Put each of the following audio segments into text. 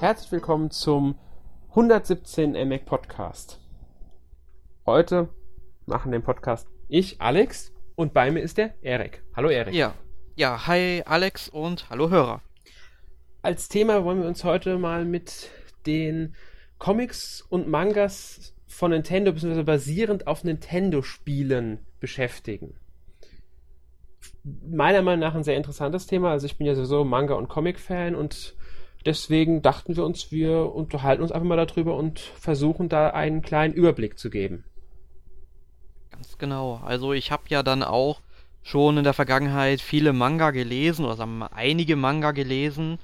Herzlich willkommen zum 117 MAC Podcast. Heute machen den Podcast ich, Alex, und bei mir ist der Erik. Hallo Erik. Ja. Ja, hi Alex und hallo Hörer. Als Thema wollen wir uns heute mal mit den Comics und Mangas von Nintendo, beziehungsweise basierend auf Nintendo-Spielen beschäftigen. Meiner Meinung nach ein sehr interessantes Thema. Also ich bin ja sowieso Manga- und Comic-Fan und deswegen dachten wir uns, wir unterhalten uns einfach mal darüber und versuchen da einen kleinen Überblick zu geben. Ganz genau. Also ich habe ja dann auch schon in der Vergangenheit viele Manga gelesen, oder sagen wir mal einige Manga gelesen.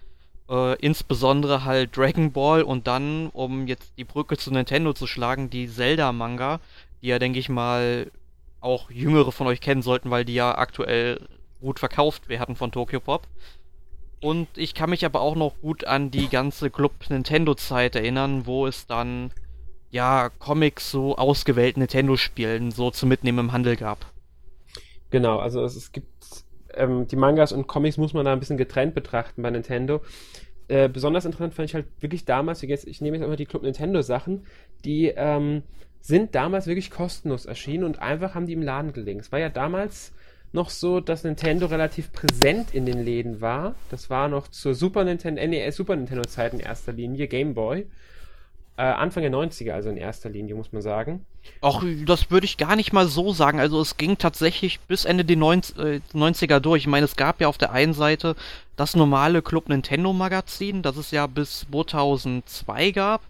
Äh, insbesondere halt Dragon Ball und dann, um jetzt die Brücke zu Nintendo zu schlagen, die Zelda-Manga, die ja, denke ich mal, auch Jüngere von euch kennen sollten, weil die ja aktuell gut verkauft werden von Tokyo Pop. Und ich kann mich aber auch noch gut an die ganze Club Nintendo-Zeit erinnern, wo es dann ja Comics so ausgewählten Nintendo-Spielen so zu mitnehmen im Handel gab. Genau, also es, es gibt ähm, die Mangas und Comics muss man da ein bisschen getrennt betrachten bei Nintendo. Äh, besonders interessant fand ich halt wirklich damals, jetzt, ich nehme jetzt immer die Club Nintendo Sachen, die ähm, sind damals wirklich kostenlos erschienen und einfach haben die im Laden gelegen. Es war ja damals noch so, dass Nintendo relativ präsent in den Läden war. Das war noch zur Super Nintendo, NES Super Nintendo Zeit in erster Linie, Game Boy. Äh, Anfang der 90er, also in erster Linie, muss man sagen. Auch das würde ich gar nicht mal so sagen. Also es ging tatsächlich bis Ende der 90er durch. Ich meine, es gab ja auf der einen Seite das normale Club Nintendo Magazin, das es ja bis 2002 gab.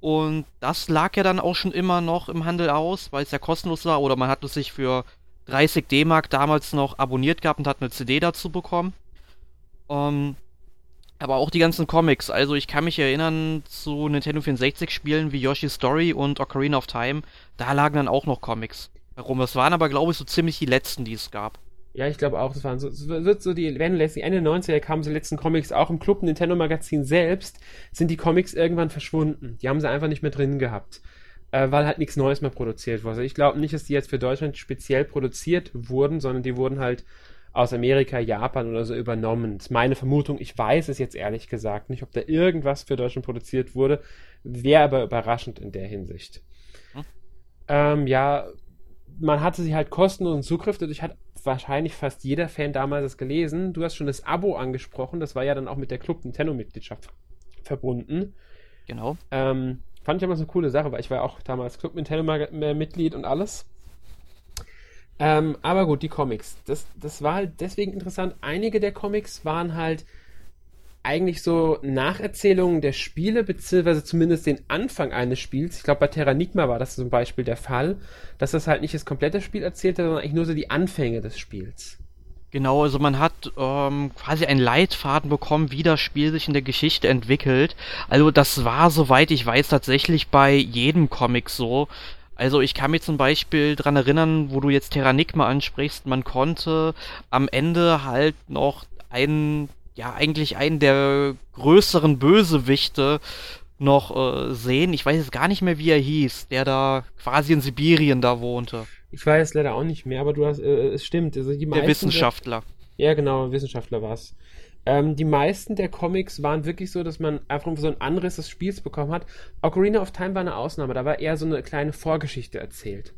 Und das lag ja dann auch schon immer noch im Handel aus, weil es ja kostenlos war. Oder man hat es sich für 30 D-Mark damals noch abonniert gehabt und hat eine CD dazu bekommen. Ähm, aber auch die ganzen Comics. Also ich kann mich erinnern zu Nintendo 64 Spielen wie Yoshi's Story und Ocarina of Time. Da lagen dann auch noch Comics herum. Das waren aber, glaube ich, so ziemlich die letzten, die es gab. Ja, ich glaube auch, das waren so, wird so die, wenn letztlich Ende der 90er kamen die letzten Comics, auch im Club Nintendo Magazin selbst, sind die Comics irgendwann verschwunden. Die haben sie einfach nicht mehr drin gehabt. Äh, weil halt nichts Neues mehr produziert wurde. Also ich glaube nicht, dass die jetzt für Deutschland speziell produziert wurden, sondern die wurden halt aus Amerika, Japan oder so übernommen. Das ist meine Vermutung. Ich weiß es jetzt ehrlich gesagt nicht, ob da irgendwas für Deutschland produziert wurde. Wäre aber überraschend in der Hinsicht. Hm. Ähm, ja, man hatte sie halt kostenlosen Zugriff, dadurch hat wahrscheinlich fast jeder Fan damals das gelesen. Du hast schon das Abo angesprochen, das war ja dann auch mit der Club Nintendo-Mitgliedschaft verbunden. Genau. Ähm, fand ich so eine coole Sache, weil ich war auch damals Club Nintendo-Mitglied und alles. Ähm, aber gut, die Comics. Das, das war halt deswegen interessant. Einige der Comics waren halt eigentlich so Nacherzählungen der Spiele, beziehungsweise zumindest den Anfang eines Spiels. Ich glaube, bei Terranigma war das zum Beispiel der Fall, dass das halt nicht das komplette Spiel erzählte, sondern eigentlich nur so die Anfänge des Spiels. Genau, also man hat ähm, quasi einen Leitfaden bekommen, wie das Spiel sich in der Geschichte entwickelt. Also das war, soweit ich weiß, tatsächlich bei jedem Comic so. Also ich kann mich zum Beispiel dran erinnern, wo du jetzt Terranigma ansprichst, man konnte am Ende halt noch einen ja eigentlich einen der größeren Bösewichte noch äh, sehen. Ich weiß jetzt gar nicht mehr, wie er hieß, der da quasi in Sibirien da wohnte. Ich weiß leider auch nicht mehr, aber du hast, äh, es stimmt. Also die der Wissenschaftler. Der, ja, genau, Wissenschaftler war es. Ähm, die meisten der Comics waren wirklich so, dass man einfach so einen Anriss des Spiels bekommen hat. Ocarina of Time war eine Ausnahme, da war eher so eine kleine Vorgeschichte erzählt.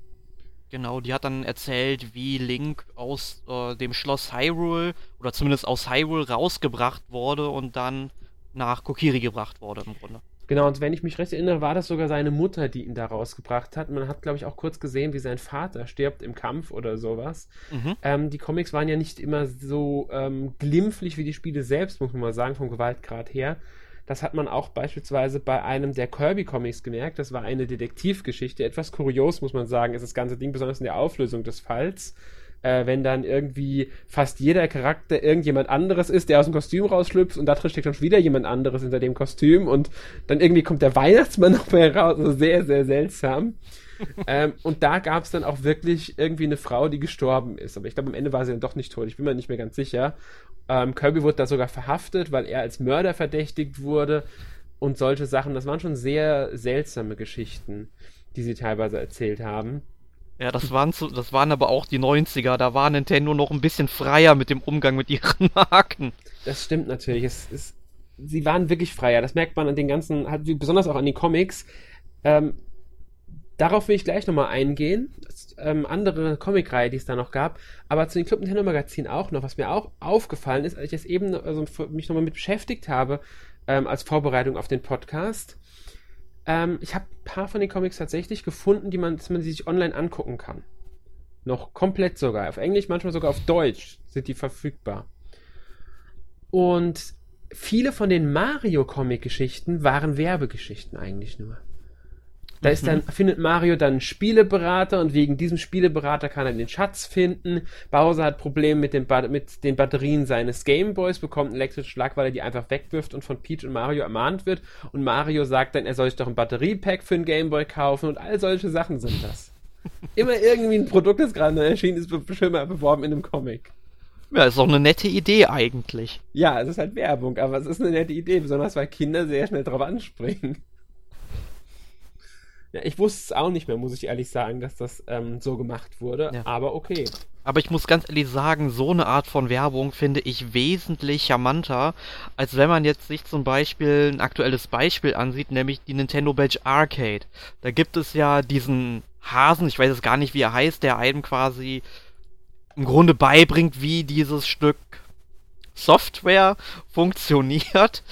Genau, die hat dann erzählt, wie Link aus äh, dem Schloss Hyrule oder zumindest aus Hyrule rausgebracht wurde und dann nach Kokiri gebracht wurde im Grunde. Genau, und wenn ich mich recht erinnere, war das sogar seine Mutter, die ihn da rausgebracht hat. Man hat, glaube ich, auch kurz gesehen, wie sein Vater stirbt im Kampf oder sowas. Mhm. Ähm, die Comics waren ja nicht immer so ähm, glimpflich wie die Spiele selbst, muss man mal sagen, vom Gewaltgrad her. Das hat man auch beispielsweise bei einem der Kirby-Comics gemerkt. Das war eine Detektivgeschichte. Etwas kurios, muss man sagen, ist das ganze Ding, besonders in der Auflösung des Falls. Äh, wenn dann irgendwie fast jeder Charakter irgendjemand anderes ist, der aus dem Kostüm rausschlüpft und da drin steckt dann schon wieder jemand anderes hinter dem Kostüm und dann irgendwie kommt der Weihnachtsmann noch mehr raus. Also sehr, sehr seltsam. ähm, und da gab es dann auch wirklich irgendwie eine Frau, die gestorben ist. Aber ich glaube, am Ende war sie dann doch nicht tot. Ich bin mir nicht mehr ganz sicher. Ähm, Kirby wurde da sogar verhaftet, weil er als Mörder verdächtigt wurde und solche Sachen. Das waren schon sehr seltsame Geschichten, die sie teilweise erzählt haben. Ja, das waren, zu, das waren aber auch die 90er. Da war Nintendo noch ein bisschen freier mit dem Umgang mit ihren Marken. Das stimmt natürlich. Es ist sie waren wirklich freier. Das merkt man an den ganzen, halt, besonders auch an den Comics. Ähm, darauf will ich gleich nochmal eingehen. Das, ähm, andere Comicreihe, die es da noch gab. Aber zu den Club Nintendo Magazin auch noch, was mir auch aufgefallen ist, als ich jetzt eben also mich nochmal mit beschäftigt habe, ähm, als Vorbereitung auf den Podcast. Ähm, ich habe ein paar von den Comics tatsächlich gefunden, die man, dass man sich online angucken kann. Noch komplett sogar. Auf Englisch, manchmal sogar auf Deutsch sind die verfügbar. Und viele von den Mario-Comic-Geschichten waren Werbegeschichten eigentlich nur. Da ist dann, mhm. findet Mario dann einen Spieleberater und wegen diesem Spieleberater kann er den Schatz finden. Bowser hat Probleme mit, dem mit den Batterien seines Gameboys, bekommt einen elektrischen Schlag, weil er die einfach wegwirft und von Peach und Mario ermahnt wird. Und Mario sagt dann, er soll sich doch ein Batteriepack für den Gameboy kaufen und all solche Sachen sind das. Immer irgendwie ein Produkt, das gerade erschienen ist, schon mal beworben in einem Comic. Ja, ist doch eine nette Idee eigentlich. Ja, es ist halt Werbung, aber es ist eine nette Idee, besonders weil Kinder sehr schnell drauf anspringen. Ja, ich wusste es auch nicht mehr, muss ich ehrlich sagen, dass das ähm, so gemacht wurde, ja. aber okay. Aber ich muss ganz ehrlich sagen, so eine Art von Werbung finde ich wesentlich charmanter, als wenn man jetzt sich zum Beispiel ein aktuelles Beispiel ansieht, nämlich die Nintendo Badge Arcade. Da gibt es ja diesen Hasen, ich weiß jetzt gar nicht, wie er heißt, der einem quasi im Grunde beibringt, wie dieses Stück Software funktioniert.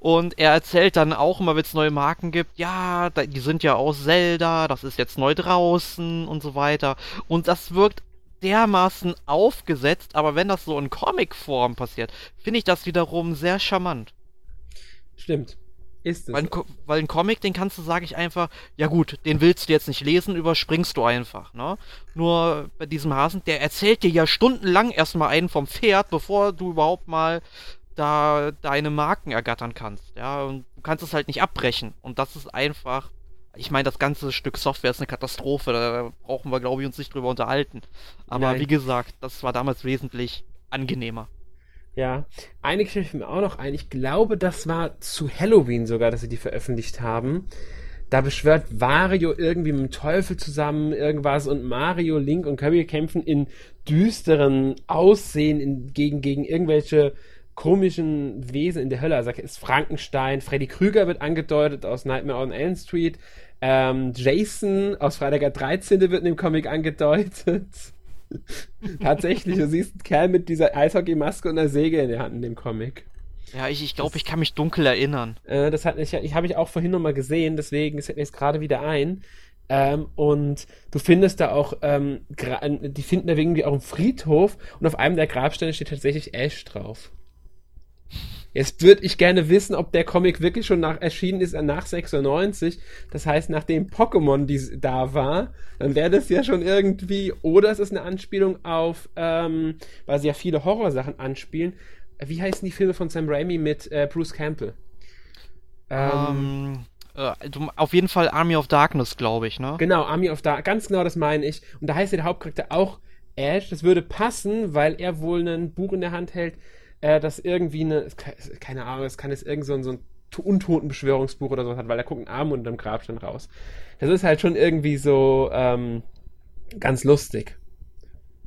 Und er erzählt dann auch immer, wenn es neue Marken gibt, ja, die sind ja aus Zelda, das ist jetzt neu draußen und so weiter. Und das wirkt dermaßen aufgesetzt, aber wenn das so in Comicform passiert, finde ich das wiederum sehr charmant. Stimmt. Ist es. Weil, weil ein Comic, den kannst du, sage ich einfach, ja gut, den willst du jetzt nicht lesen, überspringst du einfach, ne? Nur bei diesem Hasen, der erzählt dir ja stundenlang erstmal einen vom Pferd, bevor du überhaupt mal da deine Marken ergattern kannst, ja? Und du kannst es halt nicht abbrechen. Und das ist einfach, ich meine, das ganze Stück Software ist eine Katastrophe, da brauchen wir, glaube ich, uns nicht drüber unterhalten. Aber Nein. wie gesagt, das war damals wesentlich angenehmer. Ja, eine Geschichte mir auch noch ein. Ich glaube, das war zu Halloween sogar, dass sie die veröffentlicht haben. Da beschwört Wario irgendwie mit dem Teufel zusammen irgendwas und Mario, Link und Kirby kämpfen in düsteren Aussehen in, gegen, gegen irgendwelche komischen Wesen in der Hölle. Also ist Frankenstein, Freddy Krüger wird angedeutet aus Nightmare on Elm Street. Ähm, Jason aus Freitag der 13. wird in dem Comic angedeutet. Tatsächlich, du siehst einen Kerl mit dieser Eishockey-Maske und einer Säge in der Hand in dem Comic. Ja, ich, ich glaube, ich kann mich dunkel erinnern. Äh, das hat ich, ich habe ich auch vorhin nochmal gesehen, deswegen fällt mir jetzt gerade wieder ein. Ähm, und du findest da auch, ähm, die finden da irgendwie auch einen Friedhof und auf einem der Grabsteine steht tatsächlich Ash drauf. Jetzt würde ich gerne wissen, ob der Comic wirklich schon nach, erschienen ist äh, nach 96. Das heißt, nachdem Pokémon da war, dann wäre das ja schon irgendwie, oder es ist eine Anspielung auf, ähm, weil sie ja viele Horrorsachen anspielen. Wie heißen die Filme von Sam Raimi mit äh, Bruce Campbell? Ähm, um, äh, auf jeden Fall Army of Darkness, glaube ich, ne? Genau, Army of Darkness, ganz genau das meine ich. Und da heißt ja der Hauptcharakter auch Ash. Das würde passen, weil er wohl ein Buch in der Hand hält, äh, das irgendwie eine, keine Ahnung, es kann jetzt irgend so ein, so ein Untotenbeschwörungsbuch oder so hat, weil da guckt ein Arm unterm Grabstein raus. Das ist halt schon irgendwie so ähm, ganz lustig.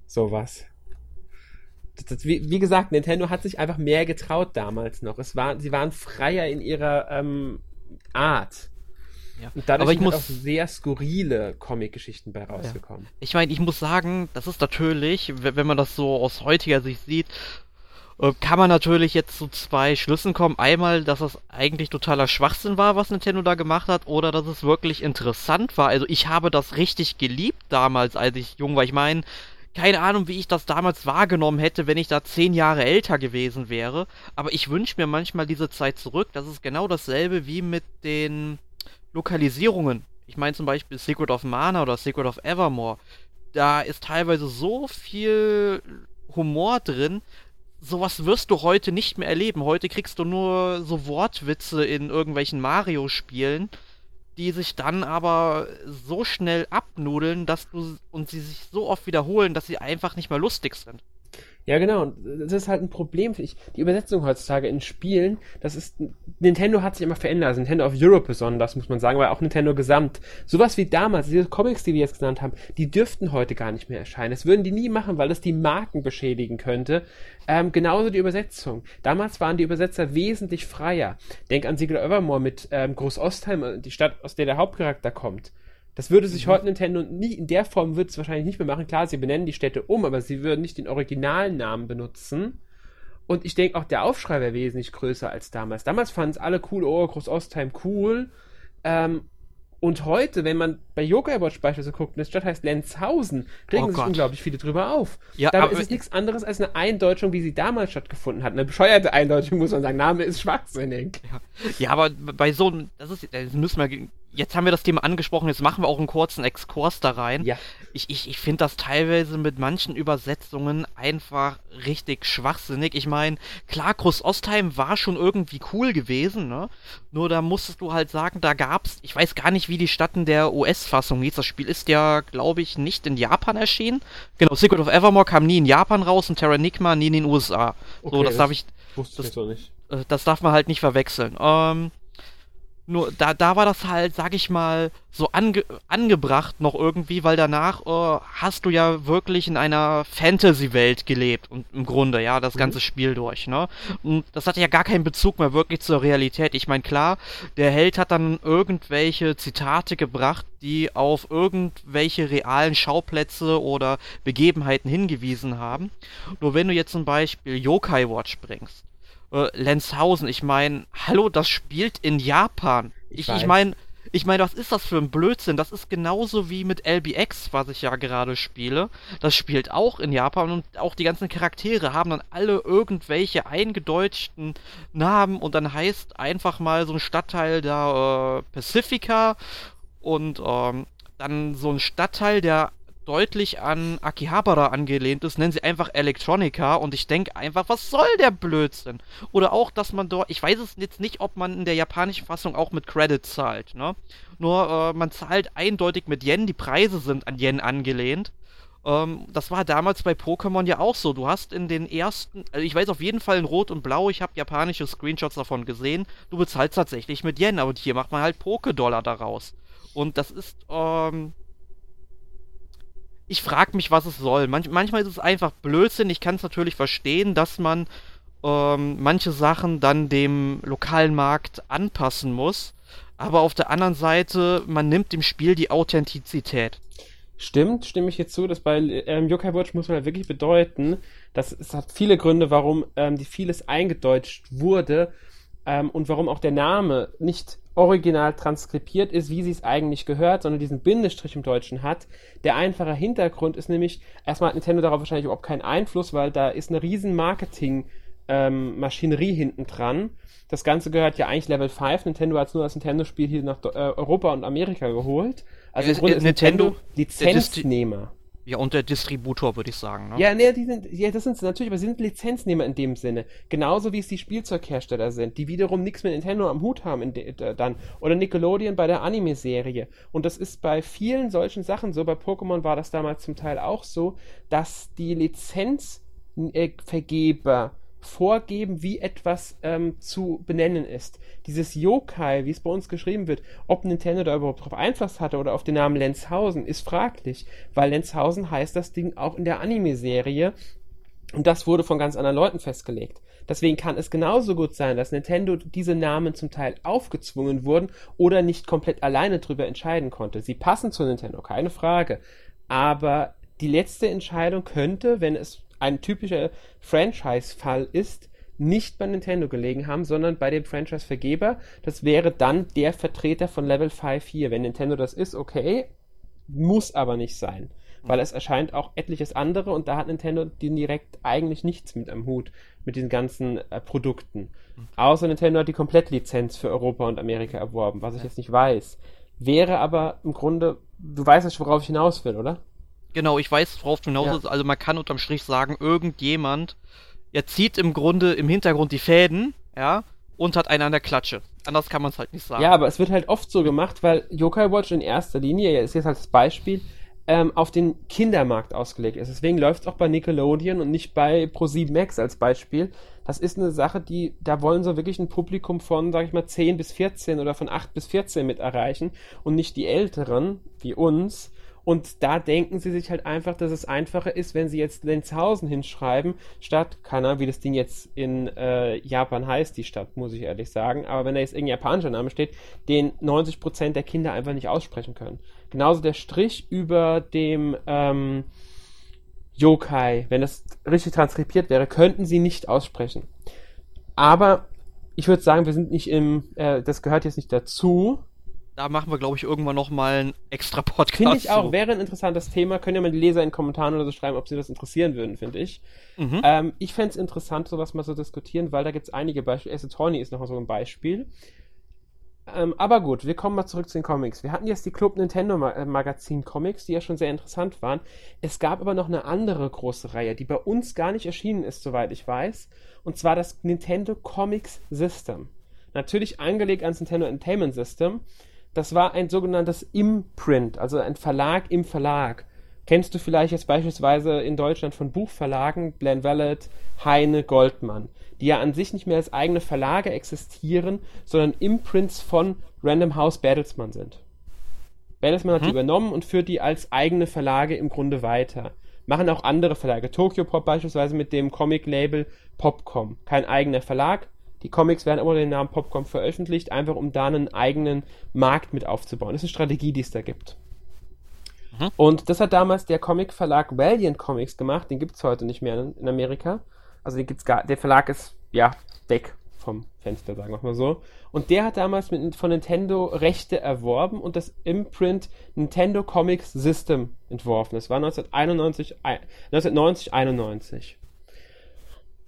Sowas. Das, das, wie, wie, gesagt, Nintendo hat sich einfach mehr getraut damals noch. Es war, sie waren freier in ihrer ähm, Art. Ja. Und dadurch Aber ich sind muss... auch sehr skurrile Comic-Geschichten bei rausgekommen. Ja. Ich meine, ich muss sagen, das ist natürlich, wenn man das so aus heutiger Sicht sieht, kann man natürlich jetzt zu zwei Schlüssen kommen. Einmal, dass es eigentlich totaler Schwachsinn war, was Nintendo da gemacht hat, oder dass es wirklich interessant war. Also ich habe das richtig geliebt damals, als ich jung war. Ich meine, keine Ahnung, wie ich das damals wahrgenommen hätte, wenn ich da zehn Jahre älter gewesen wäre. Aber ich wünsche mir manchmal diese Zeit zurück. Das ist genau dasselbe wie mit den Lokalisierungen. Ich meine zum Beispiel Secret of Mana oder Secret of Evermore. Da ist teilweise so viel Humor drin, sowas wirst du heute nicht mehr erleben. Heute kriegst du nur so Wortwitze in irgendwelchen Mario-Spielen, die sich dann aber so schnell abnudeln, dass du und sie sich so oft wiederholen, dass sie einfach nicht mehr lustig sind. Ja, genau. Das ist halt ein Problem, finde ich. Die Übersetzung heutzutage in Spielen, das ist, Nintendo hat sich immer verändert. Also Nintendo of Europe besonders, muss man sagen, weil auch Nintendo gesamt. Sowas wie damals, diese Comics, die wir jetzt genannt haben, die dürften heute gar nicht mehr erscheinen. Das würden die nie machen, weil das die Marken beschädigen könnte. Ähm, genauso die Übersetzung. Damals waren die Übersetzer wesentlich freier. Denk an Siegel Evermore mit ähm, Groß Ostheim, die Stadt, aus der der Hauptcharakter kommt. Das würde sich mhm. heute Nintendo nie, in der Form würde es wahrscheinlich nicht mehr machen. Klar, sie benennen die Städte um, aber sie würden nicht den originalen Namen benutzen. Und ich denke auch, der Aufschrei wäre wesentlich größer als damals. Damals fanden es alle cool, oh, Groß Ostheim cool. Ähm, und heute, wenn man bei Yokai Watch beispielsweise guckt, die Stadt heißt Lenzhausen, regen oh sich unglaublich viele drüber auf. Ja, Dabei ist es nichts anderes als eine Eindeutschung, wie sie damals stattgefunden hat. Eine bescheuerte Eindeutschung, muss man sagen. Name ist schwachsinnig. Ja, ja aber bei so einem, das ist, das müssen wir jetzt haben wir das Thema angesprochen, jetzt machen wir auch einen kurzen Exkurs da rein. Ja. Ich, ich, ich finde das teilweise mit manchen Übersetzungen einfach richtig schwachsinnig. Ich meine, klar, Groß Ostheim war schon irgendwie cool gewesen, ne? Nur da musstest du halt sagen, da gab's, ich weiß gar nicht, wie die Stadt in der US-Fassung hieß. Das Spiel ist ja, glaube ich, nicht in Japan erschienen. Genau, Secret of Evermore kam nie in Japan raus und Terranigma nie in den USA. Okay, so, das, das darf ich. Wusste das, ich doch nicht. Äh, das darf man halt nicht verwechseln. Ähm, nur da, da war das halt, sag ich mal, so ange, angebracht noch irgendwie, weil danach äh, hast du ja wirklich in einer Fantasy-Welt gelebt und im Grunde, ja, das mhm. ganze Spiel durch, ne? Und das hatte ja gar keinen Bezug mehr wirklich zur Realität. Ich meine, klar, der Held hat dann irgendwelche Zitate gebracht, die auf irgendwelche realen Schauplätze oder Begebenheiten hingewiesen haben. Nur wenn du jetzt zum Beispiel Yokai Watch bringst, äh, Lenzhausen. Ich meine, hallo, das spielt in Japan. Ich, ich meine, ich meine, was ist das für ein Blödsinn? Das ist genauso wie mit LBX, was ich ja gerade spiele. Das spielt auch in Japan und auch die ganzen Charaktere haben dann alle irgendwelche eingedeutschten Namen und dann heißt einfach mal so ein Stadtteil der äh, Pacifica und ähm, dann so ein Stadtteil, der deutlich an Akihabara angelehnt ist, nennen sie einfach Electronica und ich denke einfach, was soll der Blödsinn? Oder auch, dass man dort, ich weiß es jetzt nicht, ob man in der japanischen Fassung auch mit Credits zahlt, ne? Nur äh, man zahlt eindeutig mit Yen, die Preise sind an Yen angelehnt. Ähm, das war damals bei Pokémon ja auch so. Du hast in den ersten, also ich weiß auf jeden Fall in Rot und Blau, ich habe japanische Screenshots davon gesehen, du bezahlst tatsächlich mit Yen, aber hier macht man halt Poké-Dollar daraus. Und das ist, ähm, ich frage mich, was es soll. Manch, manchmal ist es einfach Blödsinn. Ich kann es natürlich verstehen, dass man ähm, manche Sachen dann dem lokalen Markt anpassen muss. Aber auf der anderen Seite, man nimmt dem Spiel die Authentizität. Stimmt, stimme ich jetzt zu, dass bei ähm, Yokai Watch muss man halt wirklich bedeuten, dass es hat viele Gründe, warum ähm, die vieles eingedeutscht wurde ähm, und warum auch der Name nicht original transkribiert ist, wie sie es eigentlich gehört, sondern diesen Bindestrich im Deutschen hat. Der einfache Hintergrund ist nämlich, erstmal hat Nintendo darauf wahrscheinlich überhaupt keinen Einfluss, weil da ist eine riesen Marketing-Maschinerie ähm, hinten dran. Das Ganze gehört ja eigentlich Level 5. Nintendo hat es nur als Nintendo-Spiel hier nach äh, Europa und Amerika geholt. Also im Grunde ist Nintendo, Nintendo Lizenznehmer. Ja, und der Distributor, würde ich sagen. Ne? Ja, nee, die sind, ja, das sind natürlich, aber sie sind Lizenznehmer in dem Sinne. Genauso wie es die Spielzeughersteller sind, die wiederum nichts mit Nintendo am Hut haben de, dann. Oder Nickelodeon bei der Anime-Serie. Und das ist bei vielen solchen Sachen so. Bei Pokémon war das damals zum Teil auch so, dass die Lizenzvergeber vorgeben, wie etwas ähm, zu benennen ist. Dieses Yokai, wie es bei uns geschrieben wird, ob Nintendo da überhaupt drauf Einfluss hatte oder auf den Namen Lenzhausen, ist fraglich, weil Lenzhausen heißt das Ding auch in der Anime-Serie und das wurde von ganz anderen Leuten festgelegt. Deswegen kann es genauso gut sein, dass Nintendo diese Namen zum Teil aufgezwungen wurden oder nicht komplett alleine drüber entscheiden konnte. Sie passen zu Nintendo, keine Frage. Aber die letzte Entscheidung könnte, wenn es ein typischer Franchise-Fall ist, nicht bei Nintendo gelegen haben, sondern bei dem Franchise-Vergeber. Das wäre dann der Vertreter von Level 5 hier. Wenn Nintendo das ist, okay, muss aber nicht sein. Weil es erscheint auch etliches andere und da hat Nintendo direkt eigentlich nichts mit am Hut, mit den ganzen äh, Produkten. Außer Nintendo hat die Komplettlizenz für Europa und Amerika erworben, was ich jetzt nicht weiß. Wäre aber im Grunde, du weißt ja schon, worauf ich hinaus will, oder? Genau, ich weiß, worauf du hinaus ja. Also man kann unterm Strich sagen, irgendjemand, er zieht im Grunde im Hintergrund die Fäden, ja, und hat einen an der Klatsche. Anders kann man es halt nicht sagen. Ja, aber es wird halt oft so gemacht, weil Yokai Watch in erster Linie, ja, ist jetzt halt das Beispiel, ähm, auf den Kindermarkt ausgelegt ist. Deswegen läuft es auch bei Nickelodeon und nicht bei Pro7 Max als Beispiel. Das ist eine Sache, die, da wollen sie wirklich ein Publikum von, sag ich mal, 10 bis 14 oder von 8 bis 14 mit erreichen und nicht die Älteren, wie uns. Und da denken sie sich halt einfach, dass es einfacher ist, wenn sie jetzt Lenzhausen hinschreiben, statt, Ahnung, wie das Ding jetzt in äh, Japan heißt, die Stadt, muss ich ehrlich sagen. Aber wenn da jetzt irgendein japanischer Name steht, den 90% der Kinder einfach nicht aussprechen können. Genauso der Strich über dem ähm, Yokai, wenn das richtig transkribiert wäre, könnten sie nicht aussprechen. Aber ich würde sagen, wir sind nicht im, äh, das gehört jetzt nicht dazu, da machen wir, glaube ich, irgendwann nochmal einen extra Podcast. Finde ich auch, so. wäre ein interessantes Thema. Können ja mal die Leser in den Kommentaren oder so schreiben, ob sie das interessieren würden, finde ich. Mhm. Ähm, ich fände es interessant, sowas mal zu so diskutieren, weil da gibt es einige Beispiele. Ace Attorney ist noch so ein Beispiel. Ähm, aber gut, wir kommen mal zurück zu den Comics. Wir hatten jetzt die Club Nintendo äh, Magazin Comics, die ja schon sehr interessant waren. Es gab aber noch eine andere große Reihe, die bei uns gar nicht erschienen ist, soweit ich weiß. Und zwar das Nintendo Comics System. Natürlich angelegt ans Nintendo Entertainment System das war ein sogenanntes Imprint, also ein Verlag im Verlag. Kennst du vielleicht jetzt beispielsweise in Deutschland von Buchverlagen, Glenn Wallet, Heine, Goldmann, die ja an sich nicht mehr als eigene Verlage existieren, sondern Imprints von Random House Bertelsmann sind. Bertelsmann mhm. hat die übernommen und führt die als eigene Verlage im Grunde weiter. Machen auch andere Verlage. Tokyo Pop beispielsweise mit dem Comic-Label Popcom. Kein eigener Verlag, die Comics werden immer den Namen Popcorn veröffentlicht, einfach um da einen eigenen Markt mit aufzubauen. Das ist eine Strategie, die es da gibt. Mhm. Und das hat damals der Comic-Verlag Valiant Comics gemacht, den gibt es heute nicht mehr in Amerika. Also den gibt's gar, der Verlag ist ja weg vom Fenster, sagen wir mal so. Und der hat damals mit, von Nintendo Rechte erworben und das Imprint Nintendo Comics System entworfen. Das war 1991, 1990, 91.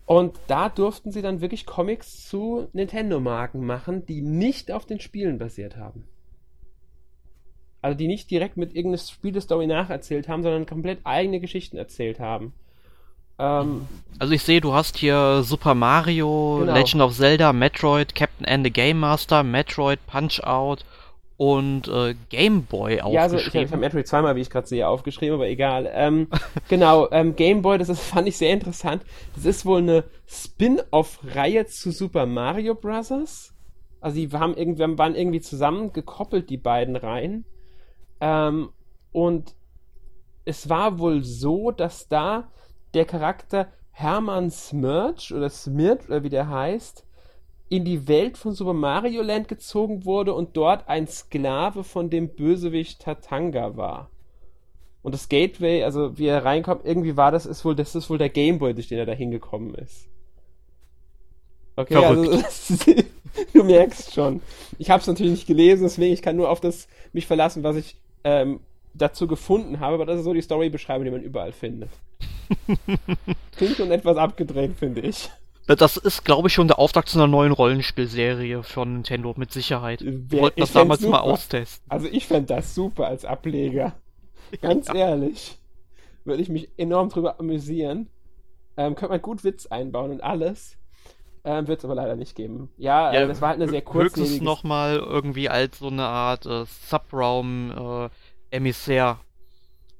Und da durften sie dann wirklich Comics zu Nintendo-Marken machen, die nicht auf den Spielen basiert haben. Also die nicht direkt mit irgendeiner Spielestory nacherzählt haben, sondern komplett eigene Geschichten erzählt haben. Ähm, also ich sehe, du hast hier Super Mario, genau. Legend of Zelda, Metroid, Captain and the Game Master, Metroid, Punch Out und äh, Game Boy aufgeschrieben. Ja, also ich habe hab Metroid zweimal, wie ich gerade sehe, aufgeschrieben, aber egal. Ähm, genau, ähm, Game Boy, das ist, fand ich sehr interessant. Das ist wohl eine Spin-off-Reihe zu Super Mario Bros. Also die haben irgendwie, waren irgendwie zusammen gekoppelt, die beiden Reihen. Ähm, und es war wohl so, dass da der Charakter Hermann Smirch oder Smirch oder wie der heißt, in die Welt von Super Mario Land gezogen wurde und dort ein Sklave von dem Bösewicht Tatanga war. Und das Gateway, also wie er reinkommt, irgendwie war das, ist wohl, das ist wohl der Gameboy, durch den er da hingekommen ist. Okay, Verrückt. also du merkst schon. Ich habe es natürlich nicht gelesen, deswegen ich kann nur auf das mich verlassen, was ich ähm, dazu gefunden habe, aber das ist so die Storybeschreibung, die man überall findet. Klingt schon etwas abgedreht, finde ich. Das ist, glaube ich, schon der Auftakt zu einer neuen Rollenspielserie von Nintendo, mit Sicherheit. Wir wollten das damals super. mal austesten. Also ich fände das super als Ableger. Ganz ja. ehrlich. Würde ich mich enorm drüber amüsieren. Ähm, könnte man gut Witz einbauen und alles. Ähm, Wird es aber leider nicht geben. Ja, ja äh, das war halt eine sehr kurze. Höchstens nochmal irgendwie als so eine Art äh, Subraum-Emissär äh,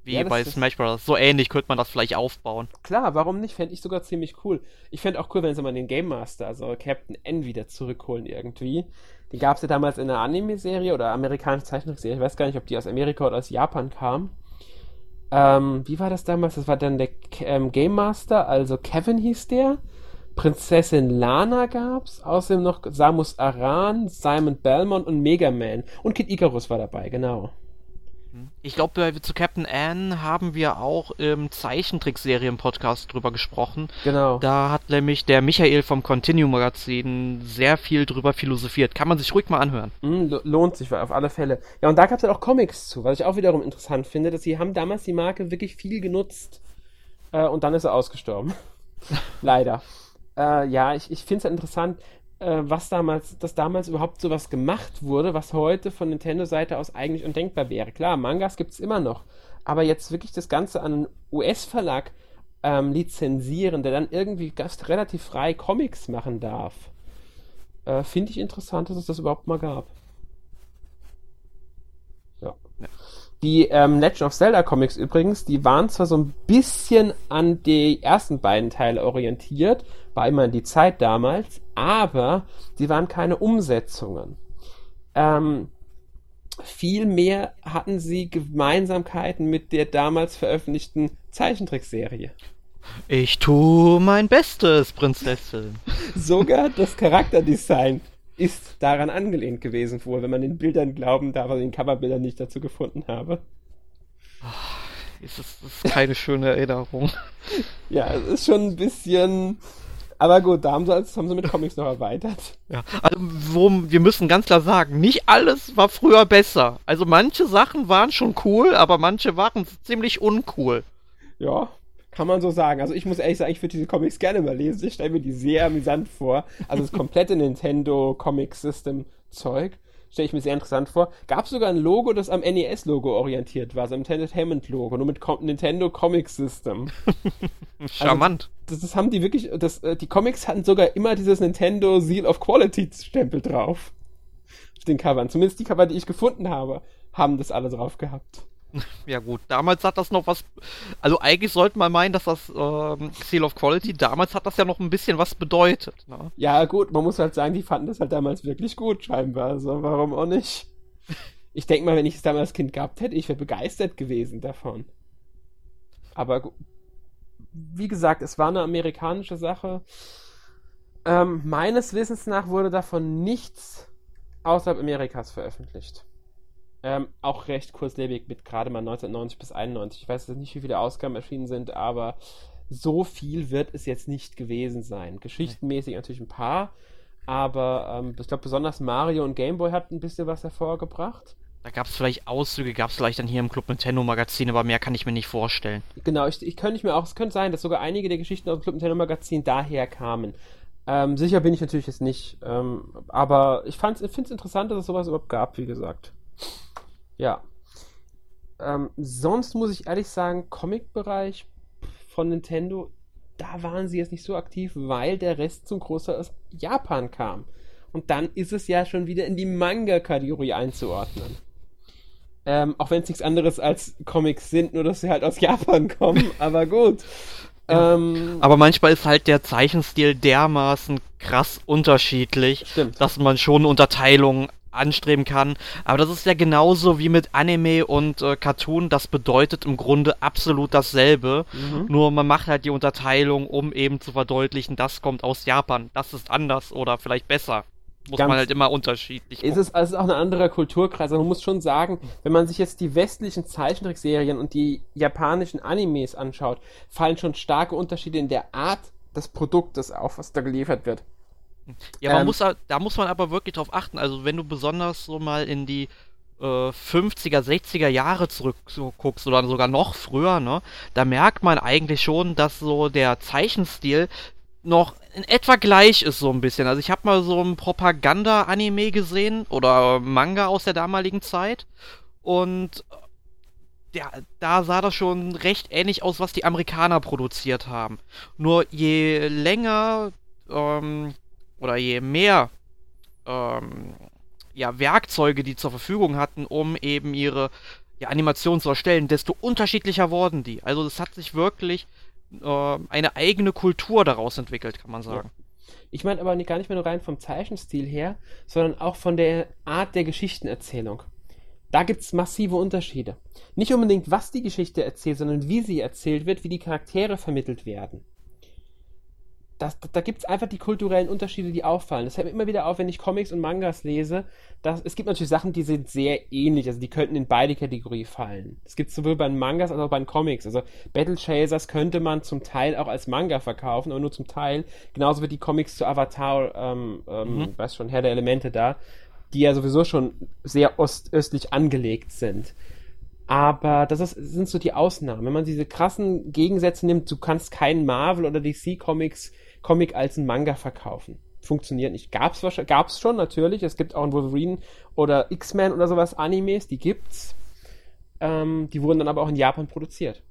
wie ja, bei Smash Bros. So ähnlich könnte man das vielleicht aufbauen. Klar, warum nicht? Fände ich sogar ziemlich cool. Ich fände auch cool, wenn sie mal den Game Master, also Captain N, wieder zurückholen irgendwie. Den gab es ja damals in der Anime-Serie oder amerikanische Zeichentrickserie. Ich weiß gar nicht, ob die aus Amerika oder aus Japan kam. Ähm, wie war das damals? Das war dann der ähm, Game Master, also Kevin hieß der. Prinzessin Lana gab's, außerdem noch Samus Aran, Simon Belmont und Mega Man. Und Kid Icarus war dabei, genau. Ich glaube, zu Captain Anne haben wir auch im Zeichentrickserien-Podcast drüber gesprochen. Genau. Da hat nämlich der Michael vom Continuum Magazin sehr viel drüber philosophiert. Kann man sich ruhig mal anhören. Mm, lohnt sich auf alle Fälle. Ja, und da gab es halt auch Comics zu, was ich auch wiederum interessant finde, dass sie haben damals die Marke wirklich viel genutzt. Äh, und dann ist er ausgestorben. Leider. Äh, ja, ich, ich finde es halt interessant äh, was damals, dass damals überhaupt sowas gemacht wurde, was heute von Nintendo-Seite aus eigentlich undenkbar wäre. Klar, Mangas gibt es immer noch, aber jetzt wirklich das Ganze an einen US-Verlag ähm, lizenzieren, der dann irgendwie gast relativ frei Comics machen darf, äh, finde ich interessant, dass es das überhaupt mal gab. Ja. ja. Die ähm, Legend of Zelda Comics übrigens, die waren zwar so ein bisschen an die ersten beiden Teile orientiert, war immer die Zeit damals, aber sie waren keine Umsetzungen. Ähm, Vielmehr hatten sie Gemeinsamkeiten mit der damals veröffentlichten Zeichentrickserie. Ich tue mein Bestes, Prinzessin. Sogar das Charakterdesign ist daran angelehnt gewesen, wohl, wenn man den Bildern glauben darf, also den Coverbildern, die ich dazu gefunden habe. Ist das ist keine schöne Erinnerung. Ja, es ist schon ein bisschen aber gut, da haben sie, das haben sie mit Comics noch erweitert. Ja, also wo, wir müssen ganz klar sagen, nicht alles war früher besser. Also manche Sachen waren schon cool, aber manche waren ziemlich uncool. Ja, kann man so sagen. Also ich muss ehrlich sagen, ich würde diese Comics gerne mal lesen. Ich stelle mir die sehr amüsant vor. Also das komplette Nintendo Comic System Zeug stelle ich mir sehr interessant vor. Gab sogar ein Logo, das am NES-Logo orientiert war, so ein Entertainment-Logo, nur mit Com Nintendo Comic System. Charmant. Also, das, das, haben die wirklich, das, äh, die Comics hatten sogar immer dieses Nintendo Seal of Quality-Stempel drauf. Auf den Covern. Zumindest die Cover, die ich gefunden habe, haben das alle drauf gehabt. Ja gut, damals hat das noch was. Also eigentlich sollte man meinen, dass das ähm, Seal of Quality, damals hat das ja noch ein bisschen was bedeutet. Ne? Ja gut, man muss halt sagen, die fanden das halt damals wirklich gut scheinbar. Also warum auch nicht? Ich denke mal, wenn ich es damals als Kind gehabt hätte, ich wäre begeistert gewesen davon. Aber wie gesagt, es war eine amerikanische Sache. Ähm, meines Wissens nach wurde davon nichts außerhalb Amerikas veröffentlicht. Ähm, auch recht kurzlebig mit gerade mal 1990 bis 91. Ich weiß nicht, wie viele Ausgaben erschienen sind, aber so viel wird es jetzt nicht gewesen sein. Geschichtenmäßig natürlich ein paar, aber ähm, ich glaube besonders Mario und Gameboy hat ein bisschen was hervorgebracht. Da gab es vielleicht Auszüge, gab es vielleicht dann hier im Club Nintendo Magazin, aber mehr kann ich mir nicht vorstellen. Genau, ich, ich könnte mir auch, es könnte sein, dass sogar einige der Geschichten aus dem Club Nintendo Magazin daher kamen. Ähm, sicher bin ich natürlich jetzt nicht, ähm, aber ich finde es interessant, dass es sowas überhaupt gab, wie gesagt. Ja. Ähm, sonst muss ich ehrlich sagen, Comic-Bereich von Nintendo, da waren sie jetzt nicht so aktiv, weil der Rest zum Großteil aus Japan kam. Und dann ist es ja schon wieder in die Manga-Kategorie einzuordnen. Ähm, auch wenn es nichts anderes als Comics sind, nur dass sie halt aus Japan kommen, aber gut. Ja. Ähm, aber manchmal ist halt der Zeichenstil dermaßen krass unterschiedlich, stimmt. dass man schon Unterteilungen anstreben kann. Aber das ist ja genauso wie mit Anime und äh, Cartoon. Das bedeutet im Grunde absolut dasselbe. Mhm. Nur man macht halt die Unterteilung, um eben zu verdeutlichen, das kommt aus Japan, das ist anders oder vielleicht besser. Muss Ganz man halt immer unterschiedlich ist es, also ist auch ein anderer Kulturkreis. Also man muss schon sagen, wenn man sich jetzt die westlichen Zeichentrickserien und die japanischen Animes anschaut, fallen schon starke Unterschiede in der Art des Produktes auf, was da geliefert wird. Ja, man ähm, muss, da muss man aber wirklich drauf achten. Also wenn du besonders so mal in die äh, 50er, 60er Jahre zurückguckst oder sogar noch früher, ne, da merkt man eigentlich schon, dass so der Zeichenstil noch in etwa gleich ist so ein bisschen. Also ich habe mal so ein Propaganda-Anime gesehen oder Manga aus der damaligen Zeit und ja, da sah das schon recht ähnlich aus, was die Amerikaner produziert haben. Nur je länger ähm, oder je mehr ähm, ja, Werkzeuge die zur Verfügung hatten, um eben ihre ja, Animationen zu erstellen, desto unterschiedlicher wurden die. Also es hat sich wirklich äh, eine eigene Kultur daraus entwickelt, kann man sagen. Ja. Ich meine aber gar nicht mehr nur rein vom Zeichenstil her, sondern auch von der Art der Geschichtenerzählung. Da gibt es massive Unterschiede. Nicht unbedingt, was die Geschichte erzählt, sondern wie sie erzählt wird, wie die Charaktere vermittelt werden das, da gibt es einfach die kulturellen Unterschiede, die auffallen. Das fällt mir immer wieder auf, wenn ich Comics und Mangas lese. Dass, es gibt natürlich Sachen, die sind sehr ähnlich, also die könnten in beide Kategorien fallen. Es gibt sowohl bei den Mangas als auch bei den Comics. Also Battle Chasers könnte man zum Teil auch als Manga verkaufen, aber nur zum Teil. Genauso wie die Comics zu Avatar, ähm, ähm, mhm. weiß schon, Herr der Elemente da, die ja sowieso schon sehr ostöstlich angelegt sind. Aber das ist, sind so die Ausnahmen. Wenn man diese krassen Gegensätze nimmt, du kannst keinen Marvel oder DC Comics Comic als ein Manga verkaufen. Funktioniert nicht. Gab's gab's schon natürlich. Es gibt auch ein Wolverine oder X-Men oder sowas Animes, die gibt's. Ähm, die wurden dann aber auch in Japan produziert.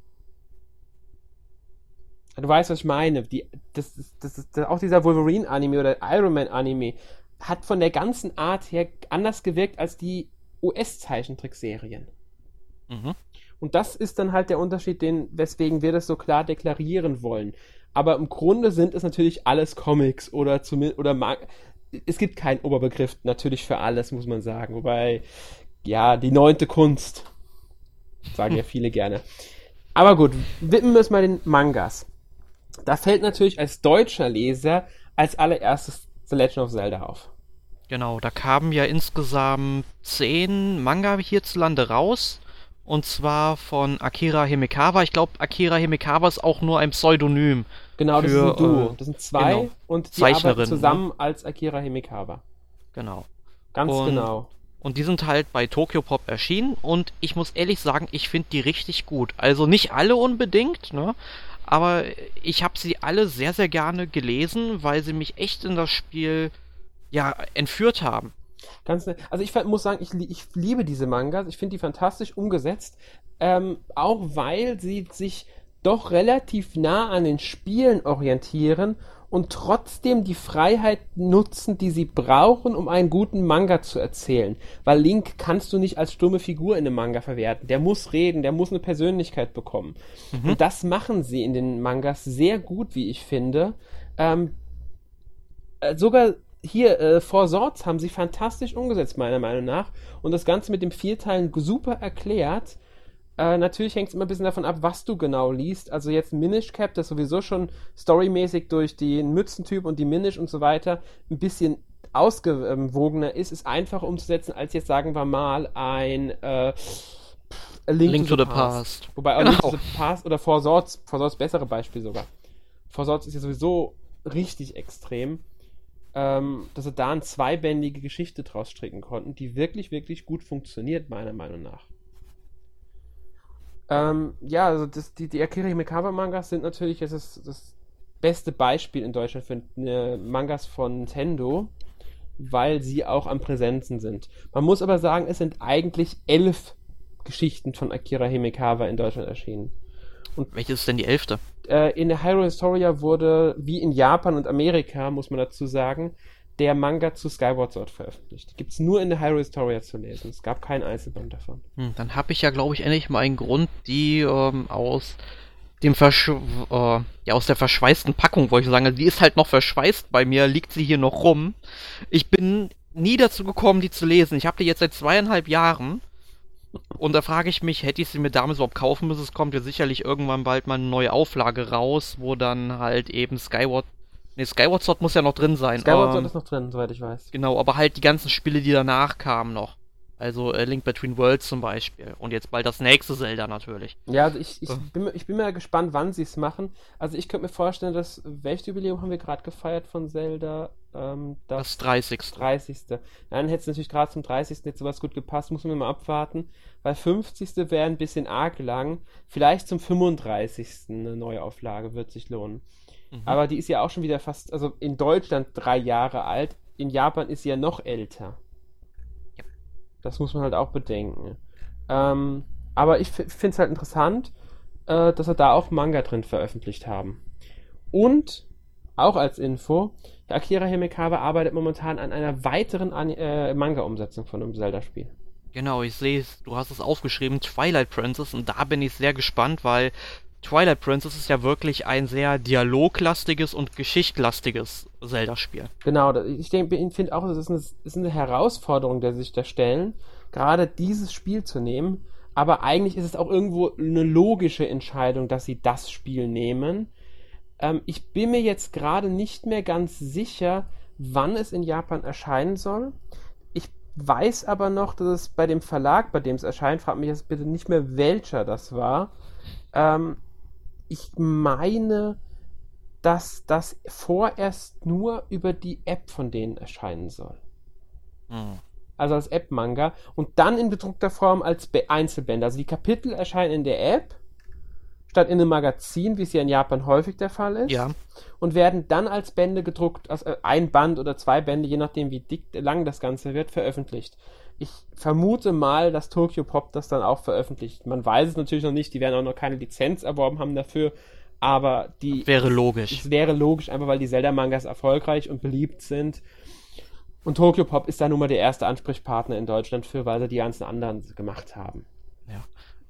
Du weißt, was ich meine. Die, das, das, das, das, auch dieser Wolverine-Anime oder Iron Man-Anime hat von der ganzen Art her anders gewirkt als die US-Zeichentrickserien. Mhm. Und das ist dann halt der Unterschied, den, weswegen wir das so klar deklarieren wollen. Aber im Grunde sind es natürlich alles Comics oder zumindest, oder es gibt keinen Oberbegriff natürlich für alles, muss man sagen. Wobei, ja, die neunte Kunst, sagen ja viele gerne. Aber gut, widmen wir es mal den Mangas. Da fällt natürlich als deutscher Leser als allererstes The Legend of Zelda auf. Genau, da kamen ja insgesamt zehn Manga hierzulande raus. Und zwar von Akira Himekawa. Ich glaube, Akira Himekawa ist auch nur ein Pseudonym. Genau, das für, ist ein Duo. Äh, das sind zwei genau, und die arbeiten ne? zusammen ne? als Akira Himekawa. Genau. Ganz und, genau. Und die sind halt bei Tokyo Pop erschienen und ich muss ehrlich sagen, ich finde die richtig gut. Also nicht alle unbedingt, ne? Aber ich habe sie alle sehr, sehr gerne gelesen, weil sie mich echt in das Spiel ja entführt haben. Ganz nett. Also ich muss sagen, ich, ich liebe diese Mangas. Ich finde die fantastisch umgesetzt. Ähm, auch weil sie sich doch relativ nah an den Spielen orientieren und trotzdem die Freiheit nutzen, die sie brauchen, um einen guten Manga zu erzählen. Weil Link kannst du nicht als stumme Figur in einem Manga verwerten. Der muss reden, der muss eine Persönlichkeit bekommen. Mhm. Und das machen sie in den Mangas sehr gut, wie ich finde. Ähm, äh, sogar hier, äh, Four Swords haben sie fantastisch umgesetzt, meiner Meinung nach. Und das Ganze mit dem Vierteilen super erklärt. Äh, natürlich hängt es immer ein bisschen davon ab, was du genau liest. Also jetzt Minish Cap, das sowieso schon storymäßig durch den Mützentyp und die Minish und so weiter ein bisschen ausgewogener ist, ist einfacher umzusetzen, als jetzt sagen wir mal ein äh, Link, Link, to, the, the past. past. Wobei auch genau. Link to the Past oder Four Swords, Four Swords bessere Beispiel sogar. Four Swords ist ja sowieso richtig extrem ähm, dass sie da eine zweibändige Geschichte draus stricken konnten, die wirklich, wirklich gut funktioniert, meiner Meinung nach. Ähm, ja, also das, die, die Akira Himekawa Mangas sind natürlich das, das beste Beispiel in Deutschland für eine Mangas von Nintendo, weil sie auch am Präsenzen sind. Man muss aber sagen, es sind eigentlich elf Geschichten von Akira Himekawa in Deutschland erschienen. Und Welches ist denn die elfte? Äh, in der Hyrule Historia wurde, wie in Japan und Amerika, muss man dazu sagen, der Manga zu Skyward Sword veröffentlicht. Gibt es nur in der Hyrule Historia zu lesen. Es gab keinen Einzelband davon. Hm, dann habe ich ja, glaube ich, endlich mal einen Grund, die ähm, aus dem Versch äh, ja, aus der verschweißten Packung, wollte ich sagen, also die ist halt noch verschweißt bei mir, liegt sie hier noch rum. Ich bin nie dazu gekommen, die zu lesen. Ich habe die jetzt seit zweieinhalb Jahren und da frage ich mich, hätte ich sie mir damals überhaupt kaufen müssen? Es kommt ja sicherlich irgendwann bald mal eine neue Auflage raus, wo dann halt eben Skyward. Ne, Skyward Sword muss ja noch drin sein. Skyward Sword ähm, ist noch drin, soweit ich weiß. Genau, aber halt die ganzen Spiele, die danach kamen noch. Also äh, Link Between Worlds zum Beispiel. Und jetzt bald das nächste Zelda natürlich. Ja, also ich, ich, bin, ich bin mal gespannt, wann sie es machen. Also ich könnte mir vorstellen, dass welches Jubiläum haben wir gerade gefeiert von Zelda? Ähm, das, das 30. 30. Dann hätte es natürlich gerade zum 30. jetzt sowas gut gepasst, muss man mal abwarten. Weil 50. wäre ein bisschen arg lang. Vielleicht zum 35. eine Neuauflage wird sich lohnen. Mhm. Aber die ist ja auch schon wieder fast, also in Deutschland drei Jahre alt. In Japan ist sie ja noch älter. Das muss man halt auch bedenken. Ähm, aber ich finde es halt interessant, äh, dass wir da auch Manga drin veröffentlicht haben. Und auch als Info, Akira Himekawa arbeitet momentan an einer weiteren äh, Manga-Umsetzung von einem Zelda-Spiel. Genau, ich sehe es, du hast es aufgeschrieben, Twilight Princess, und da bin ich sehr gespannt, weil Twilight Princess ist ja wirklich ein sehr dialoglastiges und geschichtlastiges Zelda-Spiel. Genau, ich finde auch, es ist, eine, ist eine Herausforderung, der sich da stellen, gerade dieses Spiel zu nehmen. Aber eigentlich ist es auch irgendwo eine logische Entscheidung, dass sie das Spiel nehmen. Ähm, ich bin mir jetzt gerade nicht mehr ganz sicher, wann es in Japan erscheinen soll. Ich weiß aber noch, dass es bei dem Verlag, bei dem es erscheint, fragt mich jetzt bitte nicht mehr, welcher das war. Ähm, ich meine, dass das vorerst nur über die App von denen erscheinen soll. Hm. Also als App-Manga und dann in bedruckter Form als Be Einzelbände. Also die Kapitel erscheinen in der App statt in einem Magazin, wie es ja in Japan häufig der Fall ist. Ja. Und werden dann als Bände gedruckt, also ein Band oder zwei Bände, je nachdem wie dick, lang das Ganze wird, veröffentlicht. Ich vermute mal, dass Tokyo Pop das dann auch veröffentlicht. Man weiß es natürlich noch nicht, die werden auch noch keine Lizenz erworben haben dafür, aber die. Wäre logisch. Es wäre logisch, einfach weil die Zelda-Mangas erfolgreich und beliebt sind. Und Tokyo Pop ist da nun mal der erste Ansprechpartner in Deutschland für, weil sie die ganzen anderen gemacht haben. Ja.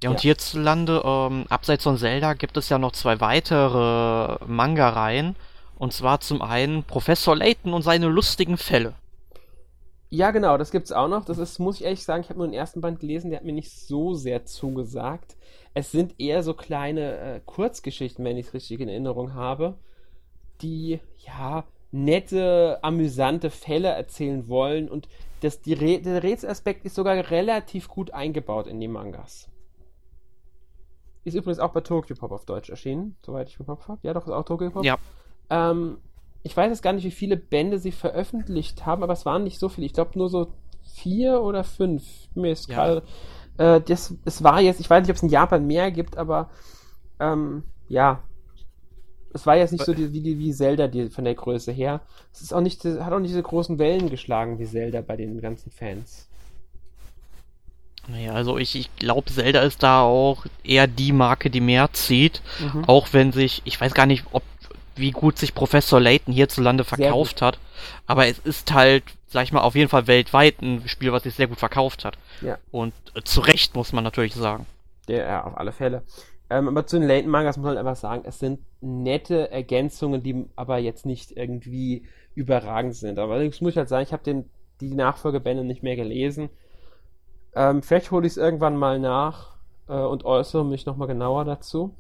Ja, und ja. hierzulande, ähm, abseits von Zelda, gibt es ja noch zwei weitere Manga-Reihen. Und zwar zum einen Professor Layton und seine lustigen Fälle. Ja, genau, das gibt's auch noch. Das ist, muss ich ehrlich sagen, ich habe nur den ersten Band gelesen, der hat mir nicht so sehr zugesagt. Es sind eher so kleine äh, Kurzgeschichten, wenn ich es richtig in Erinnerung habe, die, ja, nette, amüsante Fälle erzählen wollen und das, die der Rätselaspekt ist sogar relativ gut eingebaut in die Mangas. Ist übrigens auch bei Tokyo Pop auf Deutsch erschienen, soweit ich im Kopf habe. Ja, doch, ist auch Tokyo Pop. Ja. Ähm, ich weiß jetzt gar nicht, wie viele Bände sie veröffentlicht haben, aber es waren nicht so viele. Ich glaube nur so vier oder fünf. Mir ist ja. gerade. Äh, das, es war jetzt, ich weiß nicht, ob es in Japan mehr gibt, aber ähm, ja. Es war jetzt nicht so die, wie, wie Zelda die, von der Größe her. Es ist auch nicht, hat auch nicht diese großen Wellen geschlagen wie Zelda bei den ganzen Fans. Naja, also ich, ich glaube, Zelda ist da auch eher die Marke, die mehr zieht. Mhm. Auch wenn sich, ich weiß gar nicht, ob wie gut sich Professor Layton hierzulande verkauft hat. Aber es ist halt, sag ich mal, auf jeden Fall weltweit ein Spiel, was sich sehr gut verkauft hat. Ja. Und äh, zu Recht muss man natürlich sagen. Ja, auf alle Fälle. Ähm, aber zu den Layton-Mangas muss man einfach sagen, es sind nette Ergänzungen, die aber jetzt nicht irgendwie überragend sind. Aber allerdings muss ich halt sagen, ich habe die Nachfolgebände nicht mehr gelesen. Ähm, vielleicht hole ich es irgendwann mal nach äh, und äußere mich nochmal genauer dazu.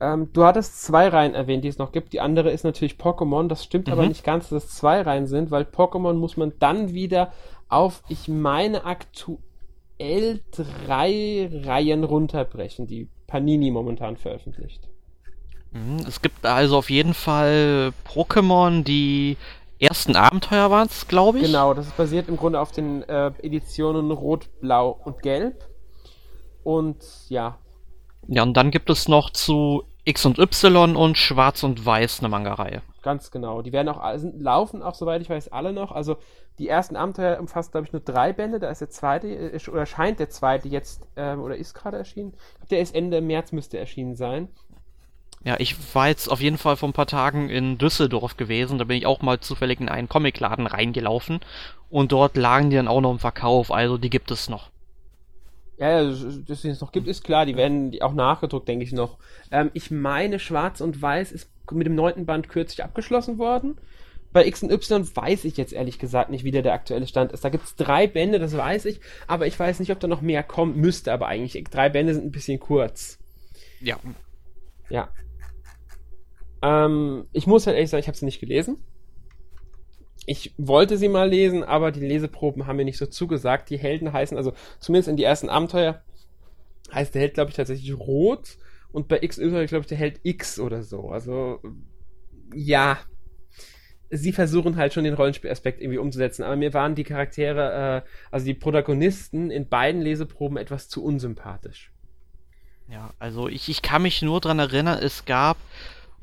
Ähm, du hattest zwei Reihen erwähnt, die es noch gibt. Die andere ist natürlich Pokémon. Das stimmt mhm. aber nicht ganz, dass es zwei Reihen sind, weil Pokémon muss man dann wieder auf, ich meine, aktuell drei Reihen runterbrechen, die Panini momentan veröffentlicht. Mhm, es gibt also auf jeden Fall Pokémon, die ersten Abenteuer waren es, glaube ich. Genau, das ist basiert im Grunde auf den äh, Editionen Rot, Blau und Gelb. Und ja, ja, und dann gibt es noch zu X und Y und Schwarz und Weiß eine Manga-Reihe. Ganz genau. Die werden auch sind, laufen auch, soweit ich weiß, alle noch. Also die ersten Abenteuer umfasst, glaube ich, nur drei Bände. Da ist der zweite, äh, oder scheint der zweite jetzt, ähm, oder ist gerade erschienen. Der ist Ende März müsste erschienen sein. Ja, ich war jetzt auf jeden Fall vor ein paar Tagen in Düsseldorf gewesen. Da bin ich auch mal zufällig in einen Comicladen reingelaufen. Und dort lagen die dann auch noch im Verkauf. Also die gibt es noch. Ja, dass es es noch gibt, ist klar. Die werden auch nachgedruckt, denke ich noch. Ähm, ich meine, Schwarz und Weiß ist mit dem neunten Band kürzlich abgeschlossen worden. Bei X und Y weiß ich jetzt ehrlich gesagt nicht, wie der, der aktuelle Stand ist. Da gibt es drei Bände, das weiß ich, aber ich weiß nicht, ob da noch mehr kommen müsste, aber eigentlich drei Bände sind ein bisschen kurz. Ja. Ja. Ähm, ich muss halt ehrlich sagen, ich habe sie nicht gelesen ich wollte sie mal lesen, aber die Leseproben haben mir nicht so zugesagt. Die Helden heißen, also zumindest in die ersten Abenteuer, heißt der Held, glaube ich, tatsächlich Rot und bei XY, glaube ich, der Held X oder so. Also, ja. Sie versuchen halt schon den Rollenspielaspekt irgendwie umzusetzen, aber mir waren die Charaktere, äh, also die Protagonisten in beiden Leseproben etwas zu unsympathisch. Ja, also ich, ich kann mich nur dran erinnern, es gab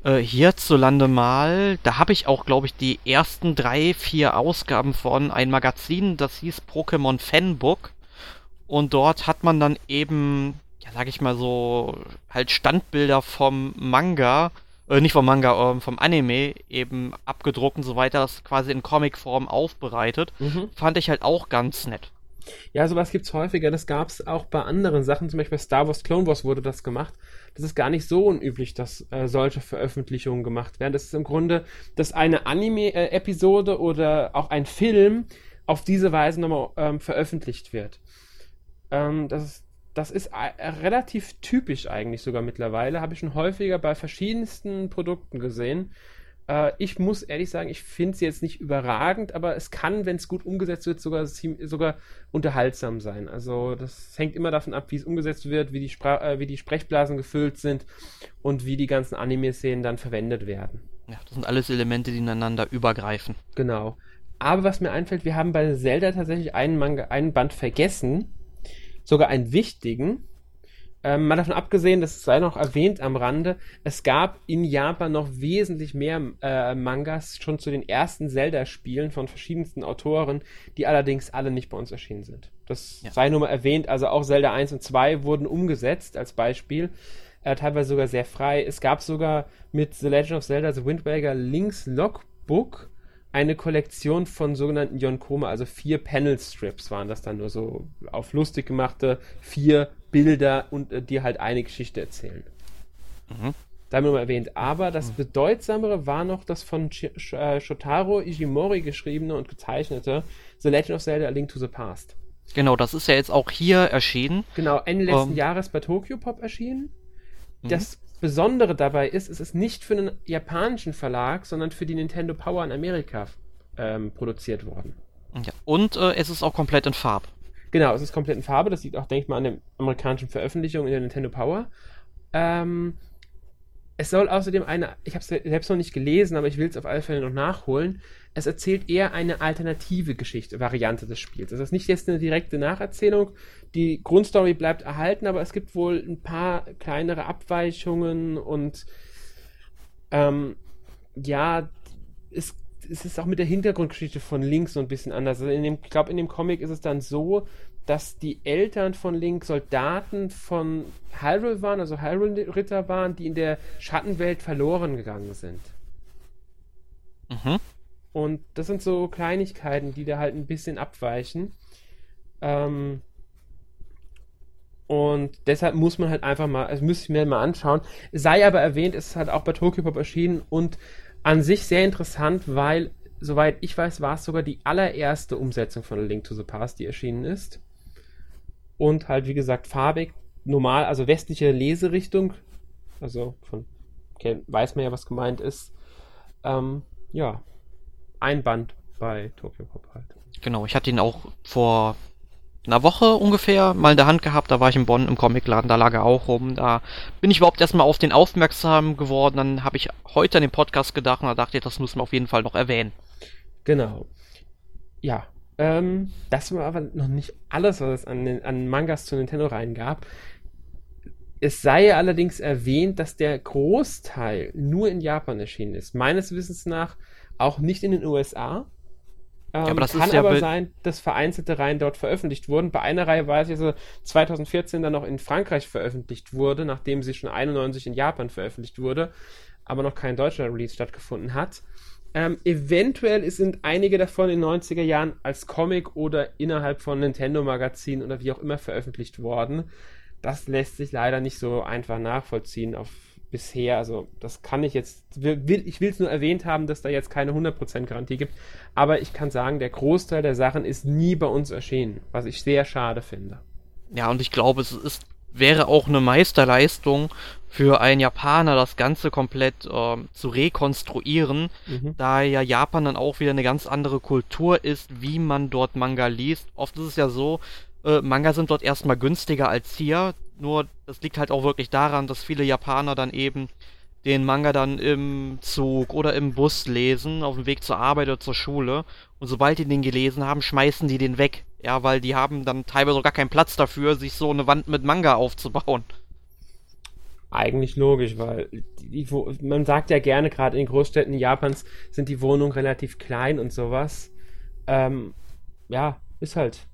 äh, hierzulande mal, da habe ich auch, glaube ich, die ersten drei, vier Ausgaben von ein Magazin, das hieß Pokémon Fanbook. Und dort hat man dann eben, ja, sag ich mal so, halt Standbilder vom Manga, äh, nicht vom Manga, äh, vom Anime eben abgedruckt und so weiter, das quasi in Comicform aufbereitet. Mhm. Fand ich halt auch ganz nett. Ja, sowas gibt's häufiger. Das gab's auch bei anderen Sachen. Zum Beispiel bei Star Wars Clone Wars wurde das gemacht. Das ist gar nicht so unüblich, dass äh, solche Veröffentlichungen gemacht werden. Das ist im Grunde, dass eine Anime-Episode oder auch ein Film auf diese Weise nochmal ähm, veröffentlicht wird. Ähm, das ist das ist äh, relativ typisch eigentlich sogar mittlerweile. Habe ich schon häufiger bei verschiedensten Produkten gesehen. Äh, ich muss ehrlich sagen, ich finde sie jetzt nicht überragend, aber es kann, wenn es gut umgesetzt wird, sogar, sogar unterhaltsam sein. Also das hängt immer davon ab, wie es umgesetzt wird, wie die, Spra äh, wie die Sprechblasen gefüllt sind und wie die ganzen Anime-Szenen dann verwendet werden. Ja, das sind alles Elemente, die ineinander übergreifen. Genau. Aber was mir einfällt, wir haben bei Zelda tatsächlich einen, Manga, einen Band vergessen, sogar einen wichtigen, ähm, mal davon abgesehen, das sei noch erwähnt am Rande, es gab in Japan noch wesentlich mehr äh, Mangas schon zu den ersten Zelda-Spielen von verschiedensten Autoren, die allerdings alle nicht bei uns erschienen sind. Das ja. sei nur mal erwähnt, also auch Zelda 1 und 2 wurden umgesetzt als Beispiel, äh, teilweise sogar sehr frei. Es gab sogar mit The Legend of Zelda The Wind Waker Link's Logbook eine Kollektion von sogenannten Yonkoma, also vier Panel Strips waren das dann nur so auf lustig gemachte vier Bilder und äh, dir halt eine Geschichte erzählen. Mhm. Da haben wir mal erwähnt. Aber das mhm. Bedeutsamere war noch das von Sh äh, Shotaro Ishimori geschriebene und gezeichnete The Legend of Zelda A Link to the Past. Genau, das ist ja jetzt auch hier erschienen. Genau, Ende letzten um, ähm. Jahres bei Tokyo Pop erschienen. Mhm. Das Besondere dabei ist, es ist nicht für einen japanischen Verlag, sondern für die Nintendo Power in Amerika ähm, produziert worden. Ja, und äh, es ist auch komplett in Farbe. Genau, es ist komplett in Farbe. Das liegt auch, denke ich mal, an der amerikanischen Veröffentlichung in der Nintendo Power. Ähm, es soll außerdem eine, ich habe es selbst noch nicht gelesen, aber ich will es auf alle Fälle noch nachholen. Es erzählt eher eine alternative Geschichte, Variante des Spiels. Das ist nicht jetzt eine direkte Nacherzählung. Die Grundstory bleibt erhalten, aber es gibt wohl ein paar kleinere Abweichungen und ähm, ja, es, es ist auch mit der Hintergrundgeschichte von Link so ein bisschen anders. Also in dem, ich glaube, in dem Comic ist es dann so, dass die Eltern von Link Soldaten von Hyrule waren, also Hyrule-Ritter waren, die in der Schattenwelt verloren gegangen sind. Mhm. Und das sind so Kleinigkeiten, die da halt ein bisschen abweichen. Ähm, und deshalb muss man halt einfach mal, also müsste ich mir mal anschauen. Sei aber erwähnt, es ist halt auch bei Tokyo Pop erschienen und an sich sehr interessant, weil, soweit ich weiß, war es sogar die allererste Umsetzung von A Link to the Past, die erschienen ist und halt, wie gesagt, farbig, normal, also westliche Leserichtung, also von, okay, weiß man ja, was gemeint ist. Ähm, ja, ein Band bei Tokyo Pop halt. Genau, ich hatte ihn auch vor einer Woche ungefähr mal in der Hand gehabt, da war ich in Bonn im Comicladen, da lag er auch rum, da bin ich überhaupt erstmal auf den aufmerksam geworden, dann habe ich heute an den Podcast gedacht und da dachte ich, das müssen wir auf jeden Fall noch erwähnen. Genau. Ja, ähm, das war aber noch nicht alles, was es an, an Mangas zu Nintendo reingab. Es sei allerdings erwähnt, dass der Großteil nur in Japan erschienen ist. Meines Wissens nach auch nicht in den USA. Ähm, ja, aber das kann aber sein, dass vereinzelte Reihen dort veröffentlicht wurden. Bei einer Reihe weiß ich, dass 2014 dann noch in Frankreich veröffentlicht wurde, nachdem sie schon 91 in Japan veröffentlicht wurde, aber noch kein deutscher Release stattgefunden hat. Ähm, eventuell sind einige davon in den 90er Jahren als Comic oder innerhalb von Nintendo-Magazinen oder wie auch immer veröffentlicht worden. Das lässt sich leider nicht so einfach nachvollziehen auf bisher. Also, das kann ich jetzt. Will, ich will es nur erwähnt haben, dass da jetzt keine 100% Garantie gibt. Aber ich kann sagen, der Großteil der Sachen ist nie bei uns erschienen, was ich sehr schade finde. Ja, und ich glaube, es ist wäre auch eine Meisterleistung für einen Japaner, das Ganze komplett äh, zu rekonstruieren, mhm. da ja Japan dann auch wieder eine ganz andere Kultur ist, wie man dort Manga liest. Oft ist es ja so, äh, Manga sind dort erstmal günstiger als hier, nur das liegt halt auch wirklich daran, dass viele Japaner dann eben den Manga dann im Zug oder im Bus lesen, auf dem Weg zur Arbeit oder zur Schule. Und sobald die den gelesen haben, schmeißen die den weg. Ja, weil die haben dann teilweise gar keinen Platz dafür, sich so eine Wand mit Manga aufzubauen. Eigentlich logisch, weil die, die, man sagt ja gerne, gerade in Großstädten Japans sind die Wohnungen relativ klein und sowas. Ähm, ja, ist halt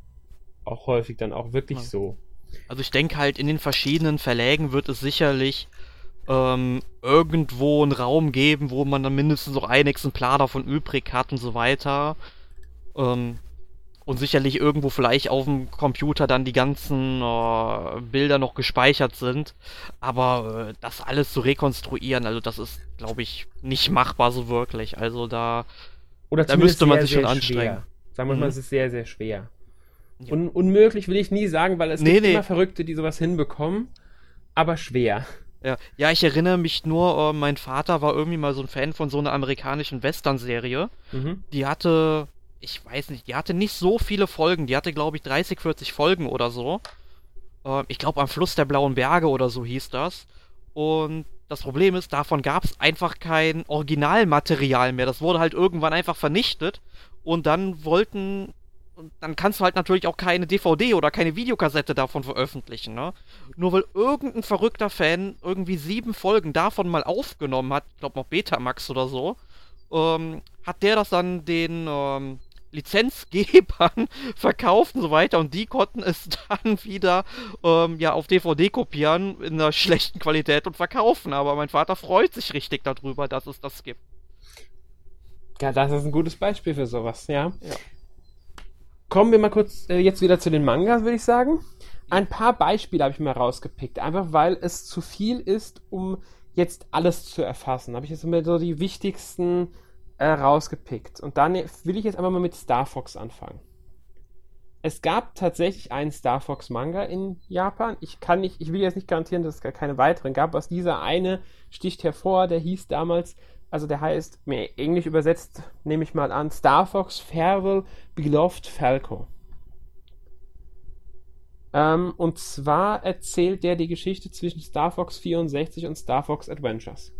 auch häufig dann auch wirklich ja. so. Also ich denke halt, in den verschiedenen Verlägen wird es sicherlich ähm, irgendwo einen Raum geben, wo man dann mindestens noch ein Exemplar davon übrig hat und so weiter. Ähm, und sicherlich irgendwo vielleicht auf dem Computer dann die ganzen äh, Bilder noch gespeichert sind. Aber äh, das alles zu rekonstruieren, also das ist, glaube ich, nicht machbar so wirklich. Also da, Oder da müsste man sehr, sich schon anstrengen. Schwer. Sagen wir mhm. mal, es ist sehr, sehr schwer. Ja. Un unmöglich will ich nie sagen, weil es nee, gibt nee. immer Verrückte, die sowas hinbekommen, aber schwer. Ja, ja, ich erinnere mich nur, äh, mein Vater war irgendwie mal so ein Fan von so einer amerikanischen Western-Serie. Mhm. Die hatte, ich weiß nicht, die hatte nicht so viele Folgen. Die hatte, glaube ich, 30, 40 Folgen oder so. Äh, ich glaube, am Fluss der Blauen Berge oder so hieß das. Und das Problem ist, davon gab es einfach kein Originalmaterial mehr. Das wurde halt irgendwann einfach vernichtet. Und dann wollten und dann kannst du halt natürlich auch keine DVD oder keine Videokassette davon veröffentlichen, ne? Nur weil irgendein verrückter Fan irgendwie sieben Folgen davon mal aufgenommen hat, ich glaube noch Betamax oder so, ähm, hat der das dann den ähm, Lizenzgebern verkauft und so weiter und die konnten es dann wieder ähm, ja auf DVD kopieren in einer schlechten Qualität und verkaufen. Aber mein Vater freut sich richtig darüber, dass es das gibt. Ja, das ist ein gutes Beispiel für sowas, ja. ja. Kommen wir mal kurz äh, jetzt wieder zu den Mangas, würde ich sagen. ein paar Beispiele habe ich mal rausgepickt, einfach weil es zu viel ist, um jetzt alles zu erfassen. Habe ich jetzt mal so die wichtigsten äh, rausgepickt. Und dann will ich jetzt einfach mal mit Star Fox anfangen. Es gab tatsächlich einen Star Fox Manga in Japan. Ich kann nicht, ich will jetzt nicht garantieren, dass es gar keine weiteren gab. Was dieser eine sticht hervor, der hieß damals, also der heißt, mir englisch übersetzt, nehme ich mal an, Star Fox Farewell Beloved Falco. Ähm, und zwar erzählt der die Geschichte zwischen Star Fox 64 und Star Fox Adventures.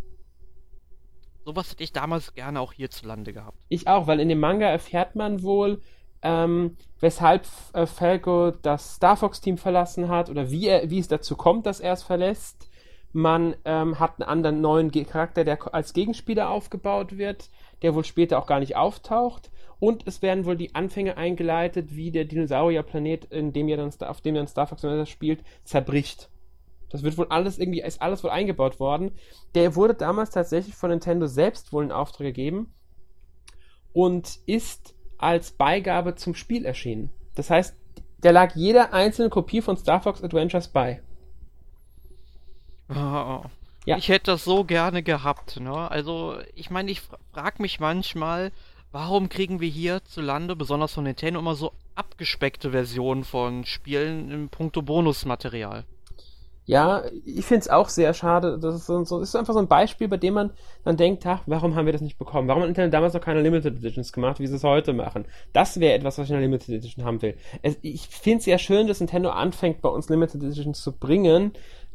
Sowas hätte ich damals gerne auch hierzulande gehabt. Ich auch, weil in dem Manga erfährt man wohl, ähm, weshalb äh, Falco das Star Fox-Team verlassen hat oder wie, er, wie es dazu kommt, dass er es verlässt. Man ähm, hat einen anderen neuen Charakter, der als Gegenspieler aufgebaut wird, der wohl später auch gar nicht auftaucht. Und es werden wohl die Anfänge eingeleitet, wie der Dinosaurierplanet, in dem ja dann, auf dem dann Star Fox spielt, zerbricht. Das wird wohl alles irgendwie, ist alles wohl eingebaut worden. Der wurde damals tatsächlich von Nintendo selbst wohl in Auftrag gegeben und ist als Beigabe zum Spiel erschienen. Das heißt, der lag jeder einzelne Kopie von Star Fox Adventures bei. Oh, ja. Ich hätte das so gerne gehabt, ne? Also, ich meine, ich frage mich manchmal, Warum kriegen wir hierzulande, besonders von Nintendo, immer so abgespeckte Versionen von Spielen im puncto Bonusmaterial? Ja, ich finde es auch sehr schade. Das ist, so, das ist einfach so ein Beispiel, bei dem man dann denkt, ach, warum haben wir das nicht bekommen? Warum hat Nintendo damals noch keine Limited Editions gemacht, wie sie es heute machen? Das wäre etwas, was ich in einer Limited Edition haben will. Es, ich finde es ja schön, dass Nintendo anfängt, bei uns Limited Editions zu bringen,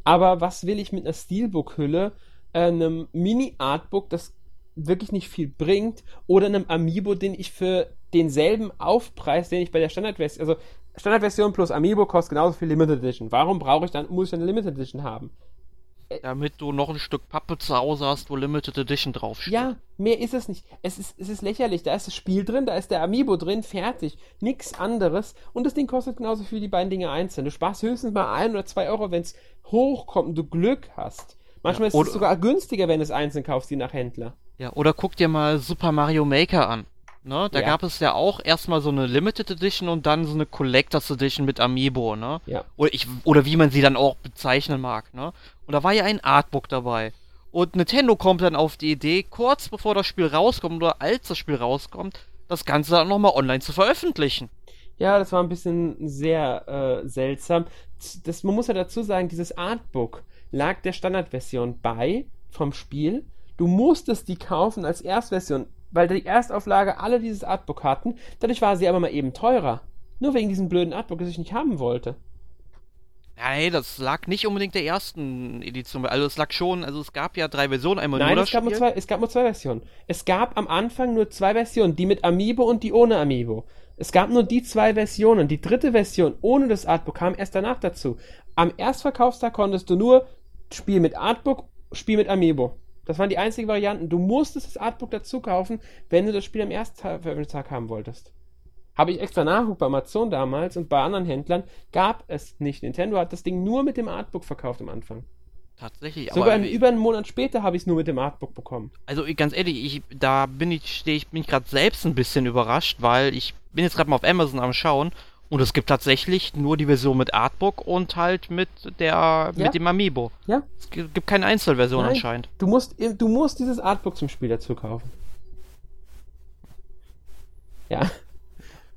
aber was will ich mit einer Steelbook-Hülle, äh, einem Mini-Artbook, das wirklich nicht viel bringt, oder einem Amiibo, den ich für denselben Aufpreis, den ich bei der Standardversion, also Standardversion plus Amiibo kostet genauso viel Limited Edition. Warum brauche ich dann, muss ich eine Limited Edition haben? Damit du noch ein Stück Pappe zu Hause hast, wo Limited Edition draufsteht. Ja, mehr ist es nicht. Es ist, es ist lächerlich. Da ist das Spiel drin, da ist der Amiibo drin, fertig. Nix anderes. Und das Ding kostet genauso viel die beiden Dinge einzeln. Du sparst höchstens mal ein oder zwei Euro, wenn es hochkommt und du Glück hast. Manchmal ja, ist es sogar günstiger, wenn du es einzeln kaufst, die nach Händler. Ja, oder guck dir mal Super Mario Maker an. Ne? Da ja. gab es ja auch erstmal so eine Limited Edition und dann so eine Collectors Edition mit Amiibo, ne? Ja. Oder, ich, oder wie man sie dann auch bezeichnen mag, ne? Und da war ja ein Artbook dabei. Und Nintendo kommt dann auf die Idee, kurz bevor das Spiel rauskommt oder als das Spiel rauskommt, das Ganze dann nochmal online zu veröffentlichen. Ja, das war ein bisschen sehr äh, seltsam. Das, man muss ja dazu sagen, dieses Artbook lag der Standardversion bei vom Spiel Du musstest die kaufen als Erstversion, weil die Erstauflage alle dieses Artbook hatten. Dadurch war sie aber mal eben teurer. Nur wegen diesem blöden Artbook, das ich nicht haben wollte. Nein, das lag nicht unbedingt der ersten Edition. Also es lag schon, also es gab ja drei Versionen, einmal Nein, nur es gab nur, zwei, es gab nur zwei Versionen. Es gab am Anfang nur zwei Versionen, die mit Amiibo und die ohne Amiibo. Es gab nur die zwei Versionen. Die dritte Version ohne das Artbook kam erst danach dazu. Am Erstverkaufstag konntest du nur Spiel mit Artbook, Spiel mit Amiibo. Das waren die einzigen Varianten. Du musstest das Artbook dazu kaufen, wenn du das Spiel am ersten Veröffentlichungstag haben wolltest. Habe ich extra nachgeguckt bei Amazon damals und bei anderen Händlern gab es nicht. Nintendo hat das Ding nur mit dem Artbook verkauft am Anfang. Tatsächlich, Sogar aber. über einen Monat später habe ich es nur mit dem Artbook bekommen. Also ganz ehrlich, ich, da bin ich, stehe ich, bin ich gerade selbst ein bisschen überrascht, weil ich bin jetzt gerade mal auf Amazon am Schauen und es gibt tatsächlich nur die Version mit Artbook und halt mit der ja. mit dem Amiibo. Ja. Es gibt keine Einzelversion Nein. anscheinend. Du musst, du musst dieses Artbook zum Spiel dazu kaufen. Ja.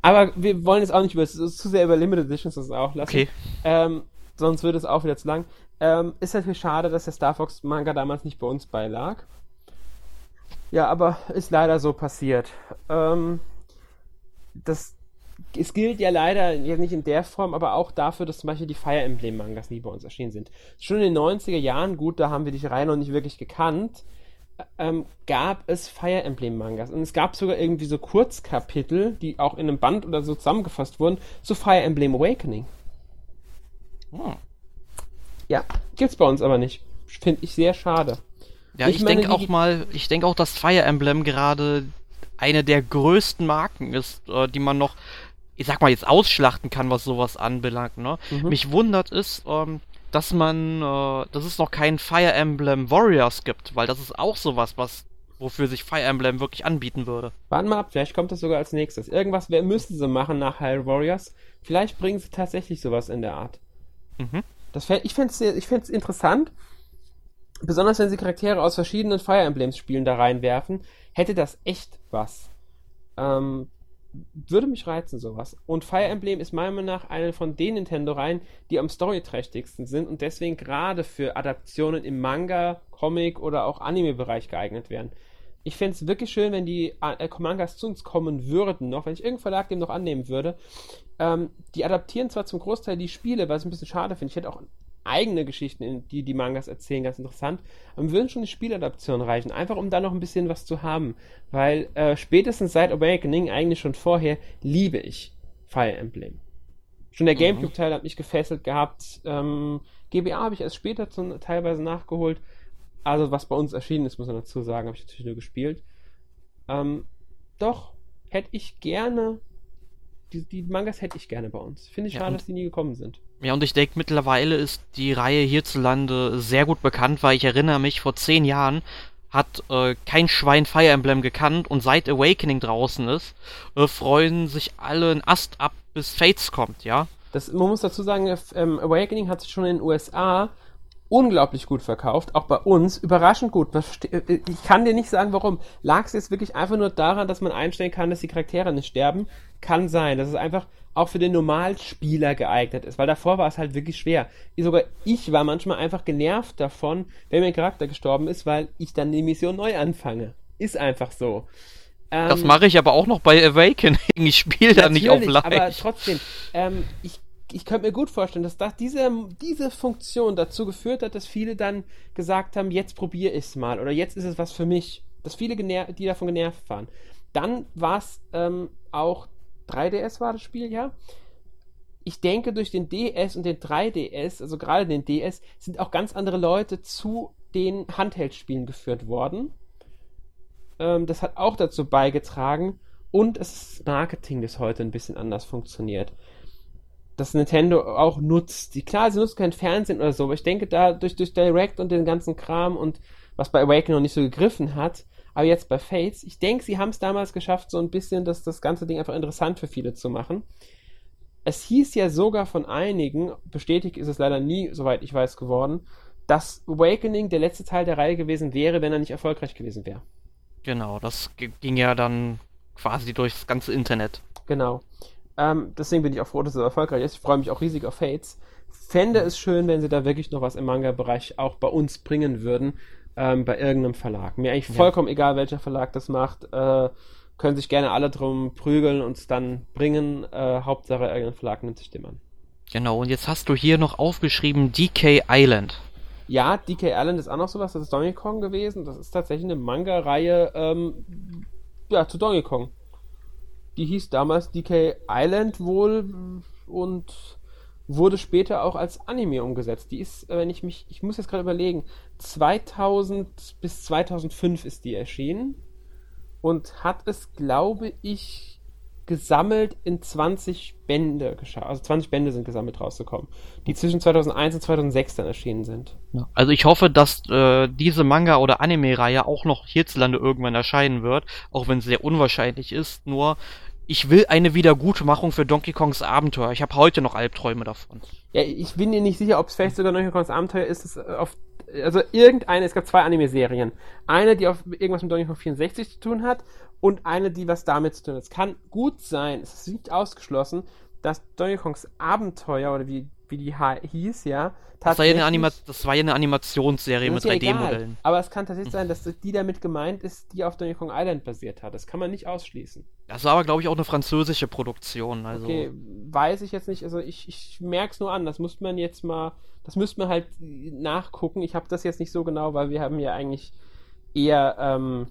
Aber wir wollen jetzt auch nicht über zu sehr über Limited Editions das auch lassen. Okay. Ähm, sonst wird es auch wieder zu lang. Ähm, ist natürlich schade, dass der Star Fox Manga damals nicht bei uns beilag. Ja, aber ist leider so passiert. Ähm, das es gilt ja leider nicht in der Form, aber auch dafür, dass zum Beispiel die Fire Emblem Mangas nie bei uns erschienen sind. Schon in den 90er Jahren, gut, da haben wir die Reihe noch nicht wirklich gekannt, ähm, gab es Fire Emblem Mangas. Und es gab sogar irgendwie so Kurzkapitel, die auch in einem Band oder so zusammengefasst wurden, zu Fire Emblem Awakening. Hm. Ja, gibt's bei uns aber nicht. Finde ich sehr schade. Ja, ich, ich denke auch mal, ich denke auch, dass Fire Emblem gerade eine der größten Marken ist, äh, die man noch ich sag mal, jetzt ausschlachten kann, was sowas anbelangt. Ne? Mhm. Mich wundert es, ähm, dass man, äh, dass es noch kein Fire Emblem Warriors gibt, weil das ist auch sowas, was wofür sich Fire Emblem wirklich anbieten würde. Warten mal ab, vielleicht kommt das sogar als nächstes. Irgendwas müssen sie machen nach Hyrule Warriors. Vielleicht bringen sie tatsächlich sowas in der Art. Mhm. Das, ich fände es ich find's interessant, besonders wenn sie Charaktere aus verschiedenen Fire Emblems Spielen da reinwerfen, hätte das echt was. Ähm, würde mich reizen, sowas. Und Fire Emblem ist meiner Meinung nach eine von den Nintendo-Reihen, die am storyträchtigsten sind und deswegen gerade für Adaptionen im Manga, Comic oder auch Anime-Bereich geeignet wären. Ich fände es wirklich schön, wenn die äh, Mangas zu uns kommen würden, noch, wenn ich irgendein Verlag dem noch annehmen würde. Ähm, die adaptieren zwar zum Großteil die Spiele, was ich ein bisschen schade finde. Ich hätte auch eigene Geschichten, die die Mangas erzählen, ganz interessant. Aber wir würden schon die Spieladaption reichen, einfach um da noch ein bisschen was zu haben. Weil äh, spätestens seit Awakening, eigentlich schon vorher, liebe ich Fire Emblem. Schon der mhm. Gamecube-Teil hat mich gefesselt gehabt. Ähm, GBA habe ich erst später zum, teilweise nachgeholt. Also, was bei uns erschienen ist, muss man dazu sagen, habe ich natürlich nur gespielt. Ähm, doch, hätte ich gerne die, die Mangas hätte ich gerne bei uns. Finde ich ja, schade, dass die nie gekommen sind. Ja, und ich denke, mittlerweile ist die Reihe hierzulande sehr gut bekannt, weil ich erinnere mich, vor zehn Jahren hat äh, kein Schwein Fire Emblem gekannt und seit Awakening draußen ist, äh, freuen sich alle ein Ast ab, bis Fates kommt, ja. Das, man muss dazu sagen, ähm, Awakening hat sich schon in den USA unglaublich gut verkauft, auch bei uns, überraschend gut. Äh, ich kann dir nicht sagen, warum. Lag es jetzt wirklich einfach nur daran, dass man einstellen kann, dass die Charaktere nicht sterben? Kann sein, dass es einfach auch für den Normalspieler geeignet ist, weil davor war es halt wirklich schwer. Sogar ich war manchmal einfach genervt davon, wenn mein Charakter gestorben ist, weil ich dann die Mission neu anfange. Ist einfach so. das ähm, mache ich aber auch noch bei Awakening. Ich spiele da nicht auf leicht. Aber trotzdem, ähm, ich ich könnte mir gut vorstellen, dass das, diese, diese Funktion dazu geführt hat, dass viele dann gesagt haben, jetzt probiere ich es mal oder jetzt ist es was für mich. Dass viele, die davon genervt waren. Dann war es ähm, auch 3DS war das Spiel, ja. Ich denke, durch den DS und den 3DS, also gerade den DS, sind auch ganz andere Leute zu den Handheld-Spielen geführt worden. Ähm, das hat auch dazu beigetragen. Und das Marketing, das heute ein bisschen anders funktioniert das Nintendo auch nutzt. Die, klar, sie nutzt kein Fernsehen oder so, aber ich denke da durch, durch Direct und den ganzen Kram und was bei Awakening noch nicht so gegriffen hat, aber jetzt bei Fates, ich denke, sie haben es damals geschafft, so ein bisschen das, das ganze Ding einfach interessant für viele zu machen. Es hieß ja sogar von einigen, bestätigt ist es leider nie, soweit ich weiß, geworden, dass Awakening der letzte Teil der Reihe gewesen wäre, wenn er nicht erfolgreich gewesen wäre. Genau, das ging ja dann quasi durchs ganze Internet. Genau. Ähm, deswegen bin ich auch froh, dass es erfolgreich ist. Ich freue mich auch riesig auf Fates. Fände es schön, wenn sie da wirklich noch was im Manga-Bereich auch bei uns bringen würden, ähm, bei irgendeinem Verlag. Mir eigentlich vollkommen ja. egal, welcher Verlag das macht. Äh, können sich gerne alle drum prügeln und es dann bringen. Äh, Hauptsache, irgendein Verlag nimmt sich dem an. Genau, und jetzt hast du hier noch aufgeschrieben DK Island. Ja, DK Island ist auch noch sowas, das ist Donkey Kong gewesen. Das ist tatsächlich eine Manga-Reihe ähm, ja, zu Donkey Kong die hieß damals DK Island wohl und wurde später auch als Anime umgesetzt. Die ist, wenn ich mich, ich muss jetzt gerade überlegen, 2000 bis 2005 ist die erschienen und hat es, glaube ich, gesammelt in 20 Bände geschafft. Also 20 Bände sind gesammelt rausgekommen, die zwischen 2001 und 2006 dann erschienen sind. Also ich hoffe, dass äh, diese Manga- oder Anime-Reihe auch noch hierzulande irgendwann erscheinen wird, auch wenn es sehr unwahrscheinlich ist. Nur ich will eine Wiedergutmachung für Donkey Kongs Abenteuer. Ich habe heute noch Albträume davon. Ja, ich bin mir nicht sicher, ob es vielleicht sogar Donkey Kongs Abenteuer ist. Es auf, also irgendeine, es gab zwei Anime-Serien. Eine, die auf irgendwas mit Donkey Kong 64 zu tun hat und eine, die was damit zu tun hat. Es kann gut sein, es ist nicht ausgeschlossen, dass Donkey Kongs Abenteuer oder wie wie die hieß, ja. Das war ja, eine Anima das war ja eine Animationsserie mit ja 3D-Modellen. Aber es kann tatsächlich sein, dass die damit gemeint ist, die auf Donkey Kong Island basiert hat. Das kann man nicht ausschließen. Das war aber, glaube ich, auch eine französische Produktion. Also. Okay, weiß ich jetzt nicht. Also ich, ich merke es nur an. Das muss man jetzt mal, das müsste man halt nachgucken. Ich habe das jetzt nicht so genau, weil wir haben ja eigentlich eher ähm,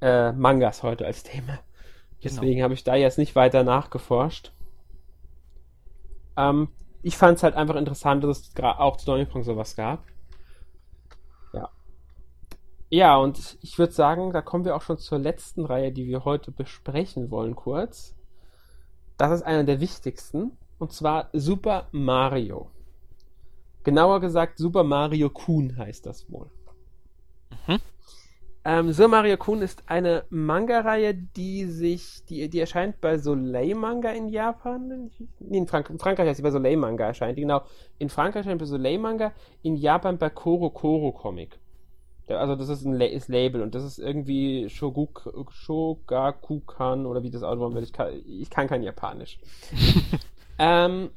äh, Mangas heute als Thema. Genau. Deswegen genau. habe ich da jetzt nicht weiter nachgeforscht. Ähm, ich fand es halt einfach interessant, dass es auch zu Donkey Kong sowas gab. Ja. Ja, und ich würde sagen, da kommen wir auch schon zur letzten Reihe, die wir heute besprechen wollen, kurz. Das ist einer der wichtigsten, und zwar Super Mario. Genauer gesagt, Super Mario Kun heißt das wohl. Mhm. Ähm, Sir Mario Kun ist eine Manga-Reihe, die sich, die, die erscheint bei Soleil Manga in Japan. Nee, in, Frank in Frankreich heißt sie bei Soleil Manga erscheint. Genau. In Frankreich erscheint bei Soleil Manga, in Japan bei Koro Koro Comic. Also das ist ein La ist Label und das ist irgendwie Shoguk, Shogakukan oder wie das aussehen will. Ich kann, ich kann kein Japanisch. ähm,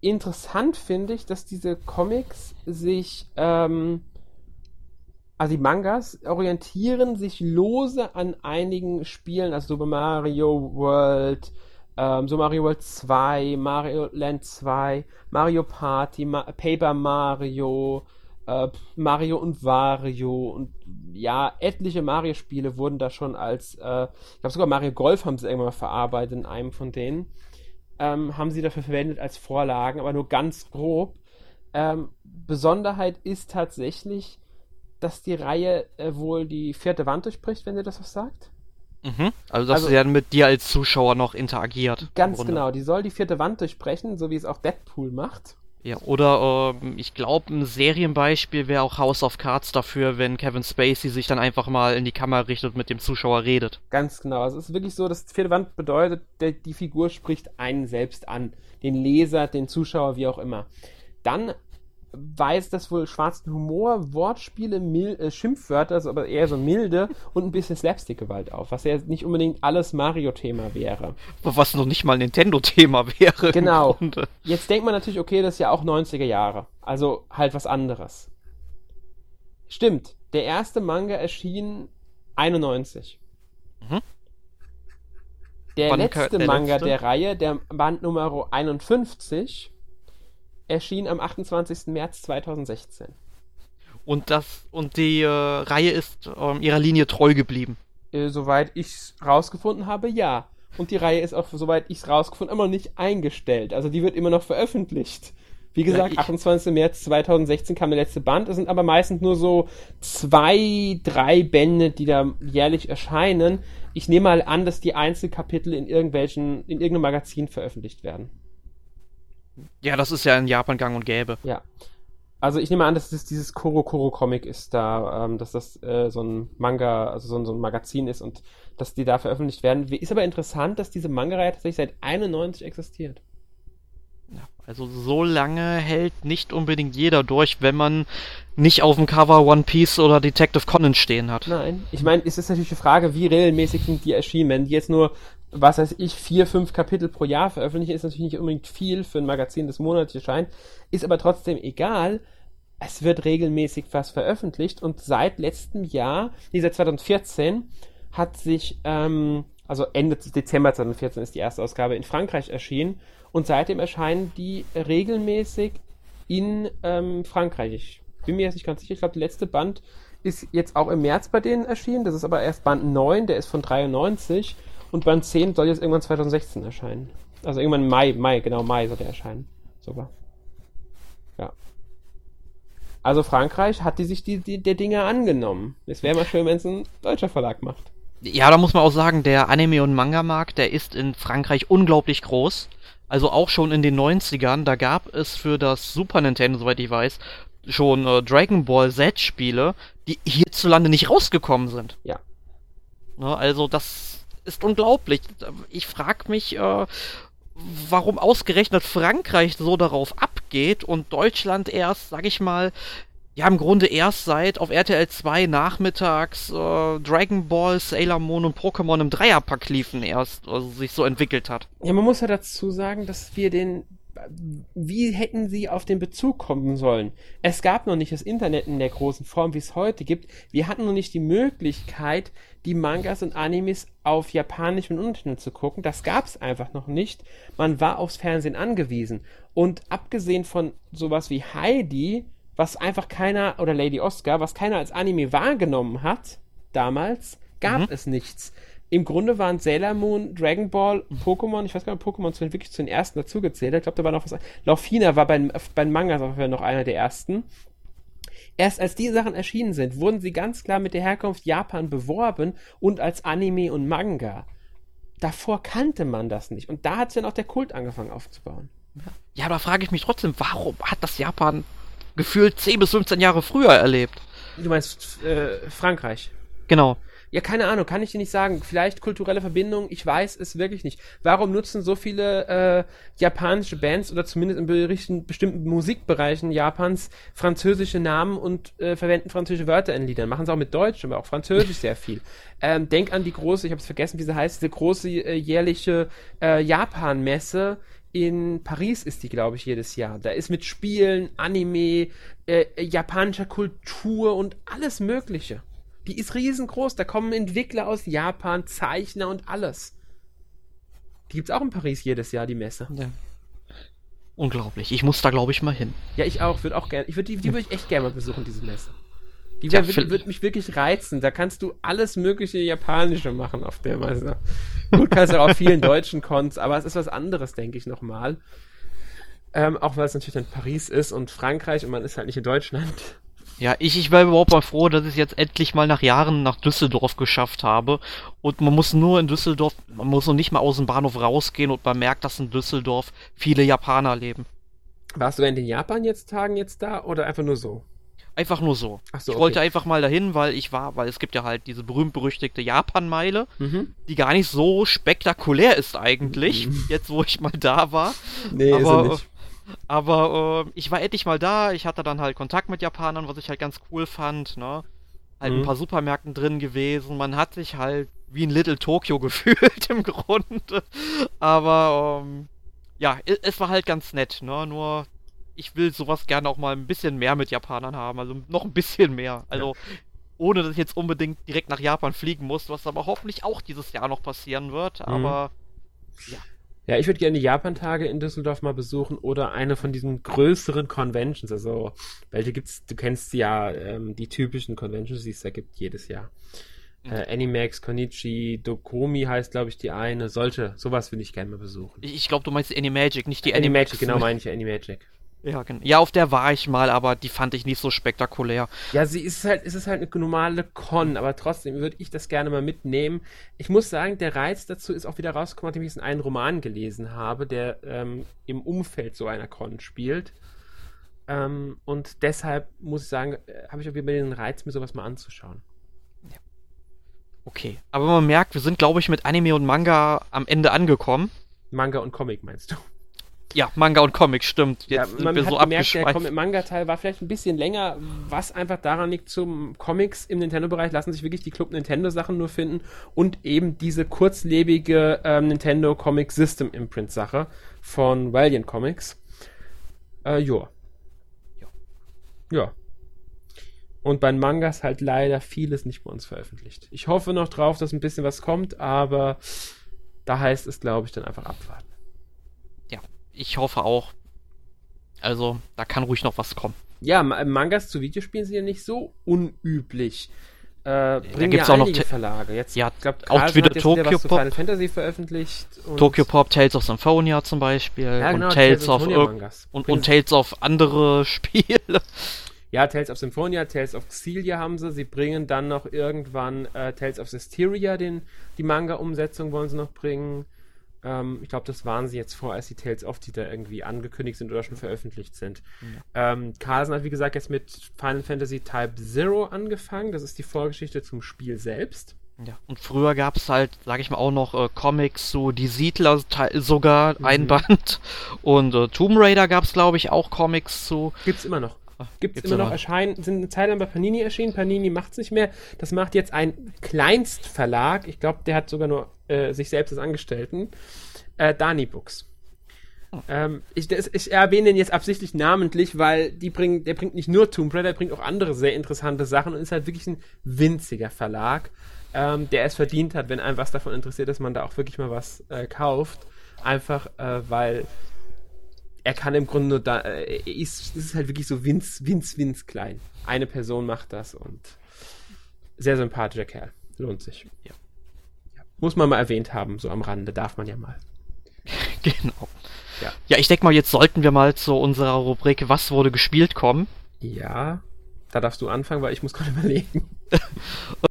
interessant finde ich, dass diese Comics sich ähm, also die Mangas orientieren sich lose an einigen Spielen, also Super Mario World, ähm, Super Mario World 2, Mario Land 2, Mario Party, Ma Paper Mario, äh, Mario und Wario und ja, etliche Mario-Spiele wurden da schon als, äh, ich glaube sogar Mario Golf haben sie irgendwann mal verarbeitet in einem von denen, ähm, haben sie dafür verwendet als Vorlagen, aber nur ganz grob. Ähm, Besonderheit ist tatsächlich, dass die Reihe äh, wohl die vierte Wand durchbricht, wenn ihr das was sagt. Mhm. Also, dass also, sie dann mit dir als Zuschauer noch interagiert. Ganz genau, die soll die vierte Wand durchbrechen, so wie es auch Deadpool macht. Ja, oder äh, ich glaube, ein Serienbeispiel wäre auch House of Cards dafür, wenn Kevin Spacey sich dann einfach mal in die Kamera richtet und mit dem Zuschauer redet. Ganz genau. Also es ist wirklich so, dass die vierte Wand bedeutet, der, die Figur spricht einen selbst an. Den Leser, den Zuschauer, wie auch immer. Dann weist das wohl schwarzen Humor, Wortspiele, Mil äh, Schimpfwörter, also aber eher so milde und ein bisschen Slapstick-Gewalt auf, was ja nicht unbedingt alles Mario-Thema wäre. Was noch nicht mal Nintendo-Thema wäre. Genau. Jetzt denkt man natürlich, okay, das ist ja auch 90er Jahre. Also halt was anderes. Stimmt. Der erste Manga erschien 91. Mhm. Der Wann letzte der Manga letzte? der Reihe, der Band Nummer 51, erschien am 28. März 2016. Und das und die äh, Reihe ist ähm, ihrer Linie treu geblieben. Äh, soweit ich es rausgefunden habe, ja. Und die Reihe ist auch, soweit ich es rausgefunden habe, immer noch nicht eingestellt. Also die wird immer noch veröffentlicht. Wie gesagt, ja, 28. März 2016 kam der letzte Band. Es sind aber meistens nur so zwei, drei Bände, die da jährlich erscheinen. Ich nehme mal an, dass die Einzelkapitel in irgendwelchen, in irgendeinem Magazin veröffentlicht werden. Ja, das ist ja in Japan gang und gäbe. Ja. Also ich nehme an, dass das dieses Koro Koro Comic ist da, ähm, dass das äh, so ein Manga, also so ein, so ein Magazin ist und dass die da veröffentlicht werden. Ist aber interessant, dass diese Manga-Reihe tatsächlich seit 91 existiert. Ja, also so lange hält nicht unbedingt jeder durch, wenn man nicht auf dem Cover One Piece oder Detective Conan stehen hat. Nein, ich meine, es ist natürlich die Frage, wie regelmäßig sind die erschienen. Wenn die jetzt nur was weiß ich, vier, fünf Kapitel pro Jahr veröffentlichen, ist natürlich nicht unbedingt viel für ein Magazin, das monatlich erscheint, ist aber trotzdem egal. Es wird regelmäßig was veröffentlicht und seit letztem Jahr, nee, seit 2014, hat sich, ähm, also Ende Dezember 2014 ist die erste Ausgabe in Frankreich erschienen und seitdem erscheinen die regelmäßig in ähm, Frankreich. Ich bin mir jetzt nicht ganz sicher, ich glaube, der letzte Band ist jetzt auch im März bei denen erschienen, das ist aber erst Band 9, der ist von 93 und Band 10 soll jetzt irgendwann 2016 erscheinen. Also irgendwann Mai, Mai, genau Mai soll der erscheinen. Super. Ja. Also Frankreich hat die sich die, die, der Dinge angenommen. Es wäre mal schön, wenn es ein deutscher Verlag macht. Ja, da muss man auch sagen, der Anime- und Manga-Markt, der ist in Frankreich unglaublich groß. Also auch schon in den 90ern, da gab es für das Super Nintendo, soweit ich weiß, schon äh, Dragon Ball Z-Spiele, die hierzulande nicht rausgekommen sind. Ja. Ne, also das ist unglaublich. Ich frage mich, äh, warum ausgerechnet Frankreich so darauf abgeht und Deutschland erst, sag ich mal, ja, im Grunde erst seit auf RTL 2 nachmittags äh, Dragon Ball, Sailor Moon und Pokémon im Dreierpack liefen erst, also sich so entwickelt hat. Ja, man muss ja dazu sagen, dass wir den wie hätten sie auf den Bezug kommen sollen? Es gab noch nicht das Internet in der großen Form, wie es heute gibt. Wir hatten noch nicht die Möglichkeit, die Mangas und Animes auf japanischem Untertitel zu gucken. Das gab es einfach noch nicht. Man war aufs Fernsehen angewiesen. Und abgesehen von sowas wie Heidi, was einfach keiner, oder Lady Oscar, was keiner als Anime wahrgenommen hat, damals, gab mhm. es nichts im Grunde waren Sailor Moon, Dragon Ball, Pokémon, ich weiß gar nicht, Pokémon zu wirklich zu den ersten dazugezählt Ich glaube, da war noch was. Laufina war bei, bei den Mangas auch noch einer der ersten. Erst als die Sachen erschienen sind, wurden sie ganz klar mit der Herkunft Japan beworben und als Anime und Manga. Davor kannte man das nicht. Und da hat dann auch der Kult angefangen aufzubauen. Ja, aber frage ich mich trotzdem, warum hat das Japan gefühlt 10 bis 15 Jahre früher erlebt? Du meinst äh, Frankreich? Genau. Ja, keine Ahnung, kann ich dir nicht sagen. Vielleicht kulturelle Verbindung, ich weiß es wirklich nicht. Warum nutzen so viele äh, japanische Bands oder zumindest in bestimmten Musikbereichen Japans französische Namen und äh, verwenden französische Wörter in Liedern? Machen sie auch mit Deutsch, aber auch Französisch sehr viel. Ähm, denk an die große, ich habe es vergessen, wie sie heißt, diese große äh, jährliche äh, Japan-Messe in Paris ist die, glaube ich, jedes Jahr. Da ist mit Spielen, Anime, äh, japanischer Kultur und alles Mögliche. Die ist riesengroß. Da kommen Entwickler aus Japan, Zeichner und alles. Die gibt es auch in Paris jedes Jahr, die Messe. Ja. Unglaublich. Ich muss da, glaube ich, mal hin. Ja, ich auch. Würde auch gerne. Ich würd, die die würde ich echt gerne mal besuchen, diese Messe. Die ja, würde würd mich wirklich reizen. Da kannst du alles mögliche Japanische machen auf der Messe. Gut, kannst du auch auf vielen deutschen Cons, aber es ist was anderes, denke ich nochmal. Ähm, auch weil es natürlich dann Paris ist und Frankreich und man ist halt nicht in Deutschland. Ja, ich, ich war überhaupt mal froh, dass ich es jetzt endlich mal nach Jahren nach Düsseldorf geschafft habe. Und man muss nur in Düsseldorf, man muss noch nicht mal aus dem Bahnhof rausgehen und man merkt, dass in Düsseldorf viele Japaner leben. Warst du in den Japan jetzt Tagen jetzt da oder einfach nur so? Einfach nur so. Ach so ich okay. wollte einfach mal dahin, weil ich war, weil es gibt ja halt diese berühmt-berüchtigte Japan-Meile, Mhm. die gar nicht so spektakulär ist eigentlich, Mhm. jetzt wo ich mal da war. Nee, ist er aber, nicht. Aber äh, ich war endlich mal da, ich hatte dann halt Kontakt mit Japanern, was ich halt ganz cool fand, ne? Halt Mhm. ein paar Supermärkten drin gewesen, man hat sich halt wie in Little Tokyo gefühlt im Grunde. Aber ähm, ja, es war halt ganz nett, ne? Nur ich will sowas gerne auch mal ein bisschen mehr mit Japanern haben, also noch ein bisschen mehr. Also ohne dass ich jetzt unbedingt direkt nach Japan fliegen muss, was aber hoffentlich auch dieses Jahr noch passieren wird, Mhm. aber Ja, ich würde gerne die Japan-Tage in Düsseldorf mal besuchen oder eine von diesen größeren Conventions. Also, welche gibt's? Du kennst ja ähm, die typischen Conventions, die es da gibt jedes Jahr. Mhm. Äh, Animax, Konichi, Dokomi heißt, glaube ich, die eine. Sollte, sowas würde ich gerne mal besuchen. ich, ich glaube, du meinst Animagic, nicht die Animagic, Animax. genau meine ich Animagic. Ja, genau. Ja, auf der war ich mal, aber die fand ich nicht so spektakulär. Ja, sie ist halt, es ist halt eine normale Con, aber trotzdem würde ich das gerne mal mitnehmen. Ich muss sagen, der Reiz dazu ist auch wieder rausgekommen, nachdem ich einen einen Roman gelesen habe, der ähm, im Umfeld so einer Con spielt. Ähm, und deshalb muss ich sagen, äh, habe ich auch wieder den Reiz, mir sowas mal anzuschauen. Okay. Aber man merkt, wir sind, glaube ich, mit Anime und Manga am Ende angekommen. Manga und Comic meinst du? Ja, Manga und Comic, stimmt. Ja, Jetzt sind man hat so gemerkt, der Manga-Teil war vielleicht ein bisschen länger, was einfach daran liegt, zum Comics im Nintendo-Bereich lassen sich wirklich die Club Nintendo-Sachen nur finden und eben diese kurzlebige ähm, Nintendo Comic System Imprint-Sache von Valiant Comics. Äh, joa. Ja. Ja. Und bei Mangas halt leider vieles nicht bei uns veröffentlicht. Ich hoffe noch drauf, dass ein bisschen was kommt, aber da heißt es, glaube ich, dann einfach abwarten. Ich hoffe auch. Also, da kann ruhig noch was kommen. Ja, Ma- Mangas zu Videospielen sind ja nicht so unüblich. Äh, bringen gibt's ja auch noch Te- Verlage. Jetzt, Ja, ich glaube, auch wieder Tokyo Pop. Final Fantasy veröffentlicht. Tokyo Pop, Tales of Symphonia zum Beispiel. ja, genau, und Tales of und, und Tales of andere Spiele. Ja, Tales of Symphonia, Tales of Xillia haben sie. Sie bringen dann noch irgendwann äh, Tales of Systeria, den, die Manga-Umsetzung wollen sie noch bringen. Ähm, ich glaube, das waren sie jetzt vor, als die Tales of, die da irgendwie angekündigt sind oder schon veröffentlicht sind. Ähm, Carlsen hat, wie gesagt, jetzt mit Final Fantasy Type Zero angefangen. Das ist die Vorgeschichte zum Spiel selbst. Ja. Und früher gab es halt, sag ich mal, auch noch äh, Comics, so die Siedler sogar Mhm. ein Band. Und äh, Tomb Raider gab es, glaube ich, auch Comics zu. Gibt's immer noch. Gibt's, gibt's immer noch erscheinen, sind eine Zeit lang bei Panini erschienen. Panini macht's nicht mehr. Das macht jetzt ein Kleinstverlag. Ich glaube, der hat sogar nur äh, sich selbst als Angestellten. Äh, Dani Books. Ähm, ich, das, ich erwähne ihn jetzt absichtlich namentlich, weil die bringen, der bringt nicht nur Tomb Raider, der bringt auch andere sehr interessante Sachen und ist halt wirklich ein winziger Verlag, ähm, der es verdient hat, wenn einem was davon interessiert, dass man da auch wirklich mal was äh, kauft. Einfach, äh, weil er kann im Grunde nur da, äh, er ist, es ist halt wirklich so winz, winz, winz klein. Eine Person macht das und sehr sympathischer Kerl. Lohnt sich. Ja. Ja. Muss man mal erwähnt haben, so am Rande, darf man ja mal. genau. Ja. Ja, ich denke mal, jetzt sollten wir mal zu unserer Rubrik Was wurde gespielt kommen. Ja, da darfst du anfangen, weil ich muss gerade überlegen.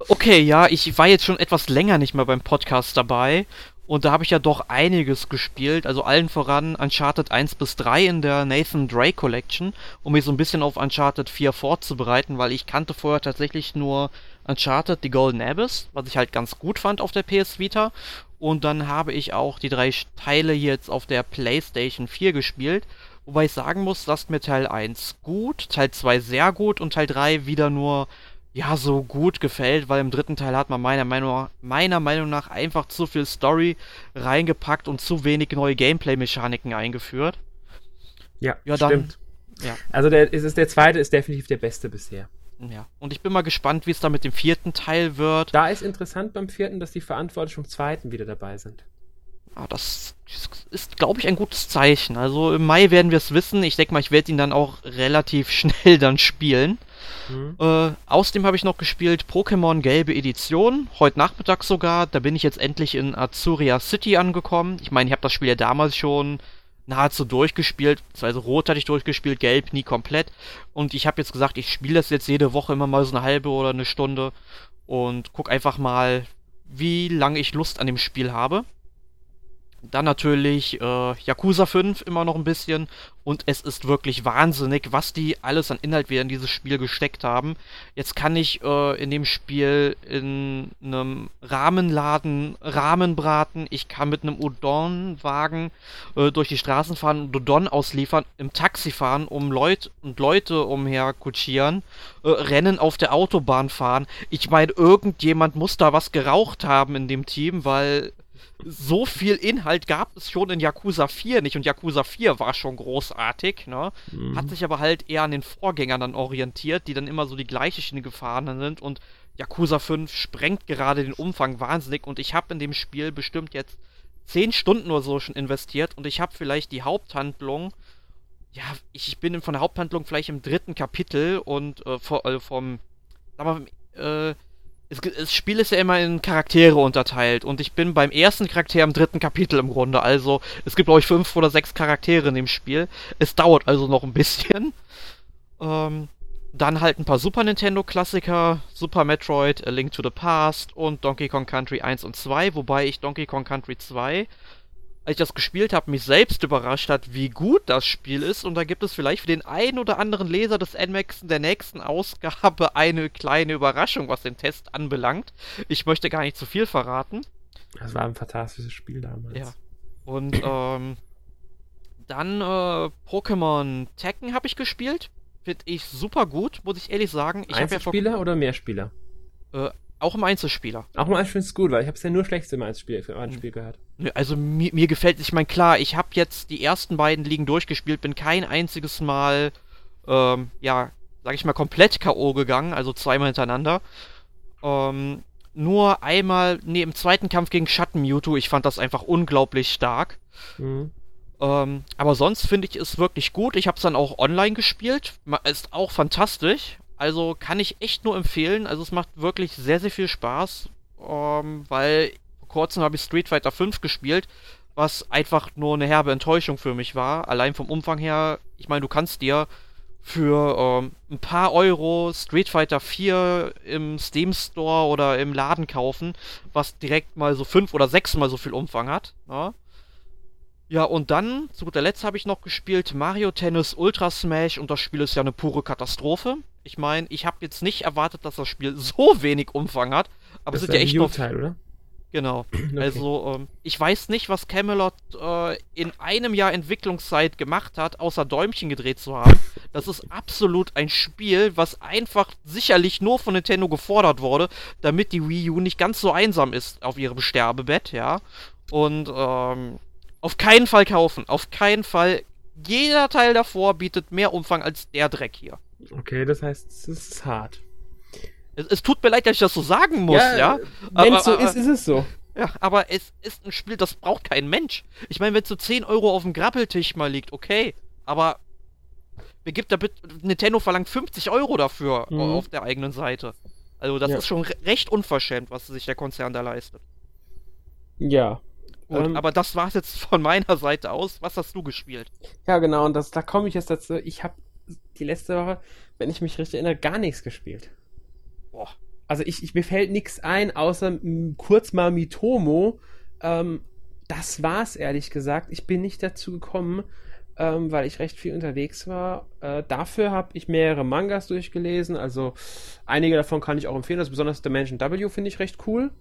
Okay, ja, ich war jetzt schon etwas länger nicht mehr beim Podcast dabei. Und da habe ich ja doch einiges gespielt. Also allen voran Uncharted 1 bis 3 in der Nathan Drake Collection, um mich so ein bisschen auf Uncharted 4 vorzubereiten, weil ich kannte vorher tatsächlich nur Uncharted The Golden Abyss, was ich halt ganz gut fand auf der PS Vita. Und dann habe ich auch die drei Teile jetzt auf der PlayStation 4 gespielt. Wobei ich sagen muss, dass mir Teil 1 gut, Teil 2 sehr gut und Teil 3 wieder nur ja so gut gefällt, weil im dritten Teil hat man meiner Meinung, meiner Meinung nach einfach zu viel Story reingepackt und zu wenig neue Gameplay-Mechaniken eingeführt. Ja, ja dann, stimmt. Ja. Also der, ist der zweite ist definitiv der beste bisher. Ja, und ich bin mal gespannt, wie es da mit dem vierten Teil wird. Da ist interessant beim vierten, dass die Verantwortlichen vom zweiten wieder dabei sind. Ah, das ist, glaube ich, ein gutes Zeichen. Also im Mai werden wir es wissen. Ich denke mal, ich werde ihn dann auch relativ schnell dann spielen. Mhm. Äh, außerdem habe ich noch gespielt Pokémon Gelbe Edition. Heute Nachmittag sogar. Da bin ich jetzt endlich in Azuria City angekommen. Ich meine, ich habe das Spiel ja damals schon nahezu durchgespielt. Also Rot hatte ich durchgespielt, Gelb nie komplett. Und ich habe jetzt gesagt, ich spiele das jetzt jede Woche immer mal so eine halbe oder eine Stunde und guck einfach mal, wie lange ich Lust an dem Spiel habe. Dann natürlich äh, Yakuza 5 immer noch ein bisschen. Und es ist wirklich wahnsinnig, was die alles an Inhalt wieder in dieses Spiel gesteckt haben. Jetzt kann ich äh, in dem Spiel in einem Rahmenladen Rahmen braten. Ich kann mit einem Udon-Wagen äh, durch die Straßen fahren und Udon ausliefern. Im Taxi fahren, um Leute und Leute umher kutschieren. Äh, Rennen auf der Autobahn fahren. Ich meine, irgendjemand muss da was geraucht haben in dem Team, weil so viel Inhalt gab es schon in Yakuza 4 nicht und Yakuza 4 war schon großartig, ne? Mhm. Hat sich aber halt eher an den Vorgängern dann orientiert, die dann immer so die gleiche Schiene gefahren sind und Yakuza 5 sprengt gerade den Umfang wahnsinnig und ich habe in dem Spiel bestimmt jetzt 10 Stunden oder so schon investiert und ich habe vielleicht die Haupthandlung ja, ich bin von der Haupthandlung vielleicht im dritten Kapitel und äh, vor, äh, vom, sag mal, äh, es, das Spiel ist ja immer in Charaktere unterteilt und ich bin beim ersten Charakter im dritten Kapitel im Grunde. Also es gibt glaube ich fünf oder sechs Charaktere in dem Spiel. Es dauert also noch ein bisschen. Ähm, dann halt ein paar Super Nintendo Klassiker, Super Metroid, A Link to the Past und Donkey Kong Country 1 und 2, wobei ich Donkey Kong Country 2 als ich das gespielt habe, mich selbst überrascht hat, wie gut das Spiel ist. Und da gibt es vielleicht für den einen oder anderen Leser des NMAX in der nächsten Ausgabe eine kleine Überraschung, was den Test anbelangt. Ich möchte gar nicht zu viel verraten. Das war ein fantastisches Spiel damals. Ja. Und ähm, dann äh, Pokémon Tekken habe ich gespielt. Finde ich super gut, muss ich ehrlich sagen. Ich Einzelspieler ja oder Mehrspieler? Äh, auch im Einzelspieler. Auch im Einzelspieler ist gut, weil ich habe es ja nur Schlechtes im Einzelspiel, im Einzelspiel gehört. Also mir, mir gefällt, ich meine, klar, ich habe jetzt die ersten beiden Ligen durchgespielt, bin kein einziges Mal, ähm, ja, sag ich mal, komplett K.O. gegangen, also zweimal hintereinander. Ähm, nur einmal, nee, im zweiten Kampf gegen Schatten Mewtwo, ich fand das einfach unglaublich stark. Mhm. Ähm, aber sonst finde ich es wirklich gut. Ich habe es dann auch online gespielt. Ist auch fantastisch. Also kann ich echt nur empfehlen. Also es macht wirklich sehr, sehr viel Spaß, ähm, weil vor kurzem habe ich Street Fighter 5 gespielt, was einfach nur eine herbe Enttäuschung für mich war. Allein vom Umfang her, ich meine, du kannst dir für ähm, ein paar Euro Street Fighter 4 im Steam Store oder im Laden kaufen, was direkt mal so fünf oder sechs mal so viel Umfang hat. Ne? ja und dann, zu guter Letzt habe ich noch gespielt Mario Tennis Ultra Smash und das Spiel ist ja eine pure Katastrophe. Ich meine, ich habe jetzt nicht erwartet, dass das Spiel so wenig Umfang hat, aber es sind ja echt noch. Teil, oder? Genau. Okay. Also, ähm, ich weiß nicht, was Camelot äh, in einem Jahr Entwicklungszeit gemacht hat, außer Däumchen gedreht zu haben. Das ist absolut ein Spiel, was einfach sicherlich nur von Nintendo gefordert wurde, damit die Wii U nicht ganz so einsam ist auf ihrem Sterbebett, ja. Und ähm, auf keinen Fall kaufen. Auf keinen Fall. Jeder Teil davor bietet mehr Umfang als der Dreck hier. Okay, das heißt, es ist hart. Es, es tut mir leid, dass ich das so sagen muss, ja. ja? Wenn es so aber, ist, ist es so. Ja, aber es ist ein Spiel, das braucht kein Mensch. Ich meine, wenn es so 10 Euro auf dem Grappeltisch mal liegt, okay. Aber wer gibt da bitte. Nintendo verlangt 50 Euro dafür mhm. auf der eigenen Seite. Also, das ja. ist schon recht unverschämt, was sich der Konzern da leistet. Ja. Gut, ähm, aber das war's jetzt von meiner Seite aus. Was hast du gespielt? Ja, genau, und das, da komme ich jetzt dazu. Ich habe die letzte Woche, wenn ich mich richtig erinnere, gar nichts gespielt. Boah. Also ich, ich mir fällt nichts ein, außer kurz mal Mitomo. Ähm, das war's, ehrlich gesagt. Ich bin nicht dazu gekommen, ähm, weil ich recht viel unterwegs war. Äh, dafür habe ich mehrere Mangas durchgelesen, also einige davon kann ich auch empfehlen, also besonders Dimension W finde ich recht cool.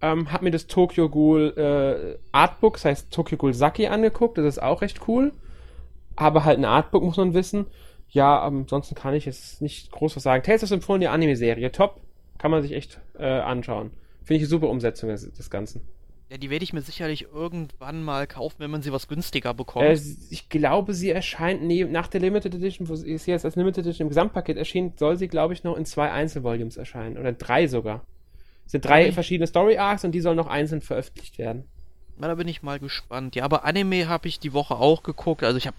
Ähm, hab mir das Tokyo Ghoul äh, Artbook, das heißt Tokyo Ghoul Saki angeguckt, das ist auch recht cool. Aber halt ein Artbook muss man wissen. Ja, ansonsten kann ich jetzt nicht groß was sagen. Tales of Symphonia Anime-Serie, top. Kann man sich echt äh, anschauen. Finde ich eine super Umsetzung des, des Ganzen. Ja, die werde ich mir sicherlich irgendwann mal kaufen, wenn man sie was günstiger bekommt. Äh, ich glaube, sie erscheint nee, nach der Limited Edition, wo sie jetzt als Limited Edition im Gesamtpaket erschien, soll sie, glaube ich, noch in zwei Einzelvolumes erscheinen. Oder drei sogar. Es sind drei okay. verschiedene Story Arcs und die sollen noch einzeln veröffentlicht werden. Na, da bin ich mal gespannt. Ja, aber Anime habe ich die Woche auch geguckt. Also ich habe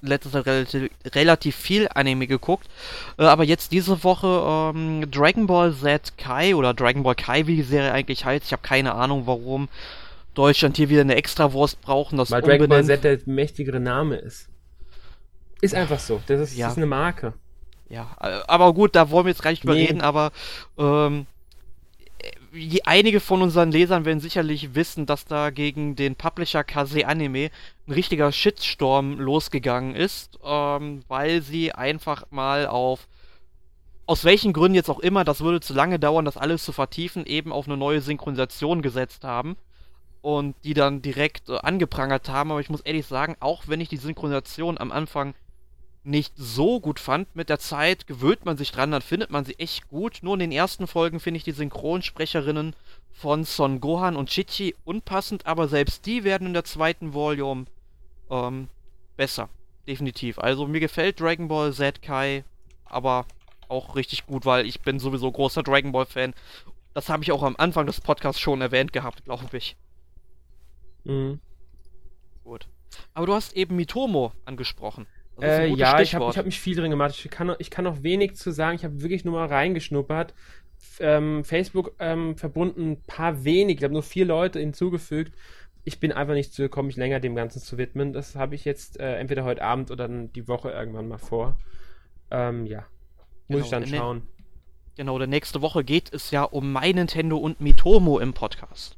letztes Jahr relativ, relativ, viel Anime geguckt. Äh, aber jetzt diese Woche ähm, Dragon Ball Z Kai oder Dragon Ball Kai, wie die Serie eigentlich heißt. Ich habe keine Ahnung, warum Deutschland hier wieder eine Extrawurst brauchen. Das Weil Dragon Ball Z der mächtigere Name ist. Ist einfach so. Das ist, ja. das ist eine Marke. Ja, äh, aber gut, da wollen wir jetzt gar nicht drüber nee. reden, aber ähm, einige von unseren Lesern werden sicherlich wissen, dass da gegen den Publisher Kase Anime ein richtiger Shitstorm losgegangen ist, ähm, weil sie einfach mal auf aus welchen Gründen jetzt auch immer, das würde zu lange dauern, das alles zu vertiefen, eben auf eine neue Synchronisation gesetzt haben und die dann direkt äh, angeprangert haben. Aber ich muss ehrlich sagen, auch wenn ich die Synchronisation am Anfang nicht so gut fand. Mit der Zeit gewöhnt man sich dran, dann findet man sie echt gut. Nur in den ersten Folgen finde ich die Synchronsprecherinnen von Son Gohan und Chichi unpassend, aber selbst die werden in der zweiten Volume ähm, besser. Definitiv. Also mir gefällt Dragon Ball Z Kai, aber auch richtig gut, weil ich bin sowieso großer Dragon Ball Fan. Das habe ich auch am Anfang des Podcasts schon erwähnt gehabt, glaube ich. Mhm. Gut. Aber du hast eben Mitomo angesprochen. Äh, ja, ich habe hab mich viel drin gemacht. Ich kann, ich kann noch wenig zu sagen. Ich habe wirklich nur mal reingeschnuppert. Ähm, Facebook ähm, verbunden ein paar wenig. Ich habe nur vier Leute hinzugefügt. Ich bin einfach nicht zu gekommen, mich länger dem Ganzen zu widmen. Das habe ich jetzt äh, entweder heute Abend oder dann die Woche irgendwann mal vor. Ähm, ja. Muss genau, ich dann schauen. Genau, der nächste Woche geht es ja um My Nintendo und Mitomo im Podcast.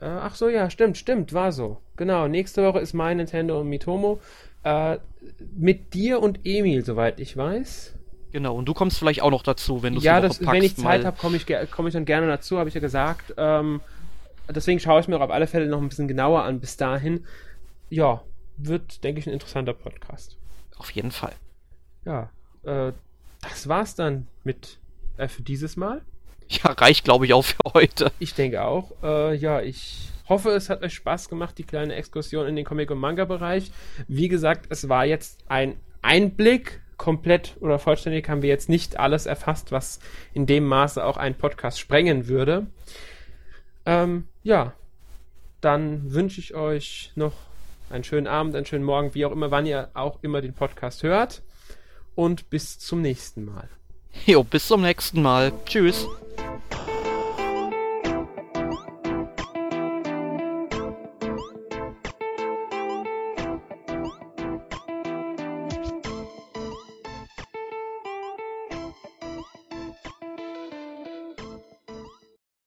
Äh, ach so, ja, stimmt, stimmt, war so. Genau, nächste Woche ist My Nintendo und Mitomo. Äh, mit dir und Emil, soweit ich weiß. Genau, und du kommst vielleicht auch noch dazu, wenn du Ja, das, packst, wenn ich Zeit habe, komme ich, komm ich dann gerne dazu, habe ich ja gesagt. Ähm, deswegen schaue ich mir auch auf alle Fälle noch ein bisschen genauer an bis dahin. Ja, wird, denke ich, ein interessanter Podcast. Auf jeden Fall. Ja, äh, das war's dann mit äh, für dieses Mal. Ja, reicht, glaube ich, auch für heute. Ich denke auch. Äh, ja, ich hoffe, es hat euch Spaß gemacht, die kleine Exkursion in den Comic- und Manga-Bereich. Wie gesagt, es war jetzt ein Einblick. Komplett oder vollständig haben wir jetzt nicht alles erfasst, was in dem Maße auch ein Podcast sprengen würde. Ähm, ja, dann wünsche ich euch noch einen schönen Abend, einen schönen Morgen, wie auch immer, wann ihr auch immer den Podcast hört. Und bis zum nächsten Mal. Jo, bis zum nächsten Mal. Tschüss.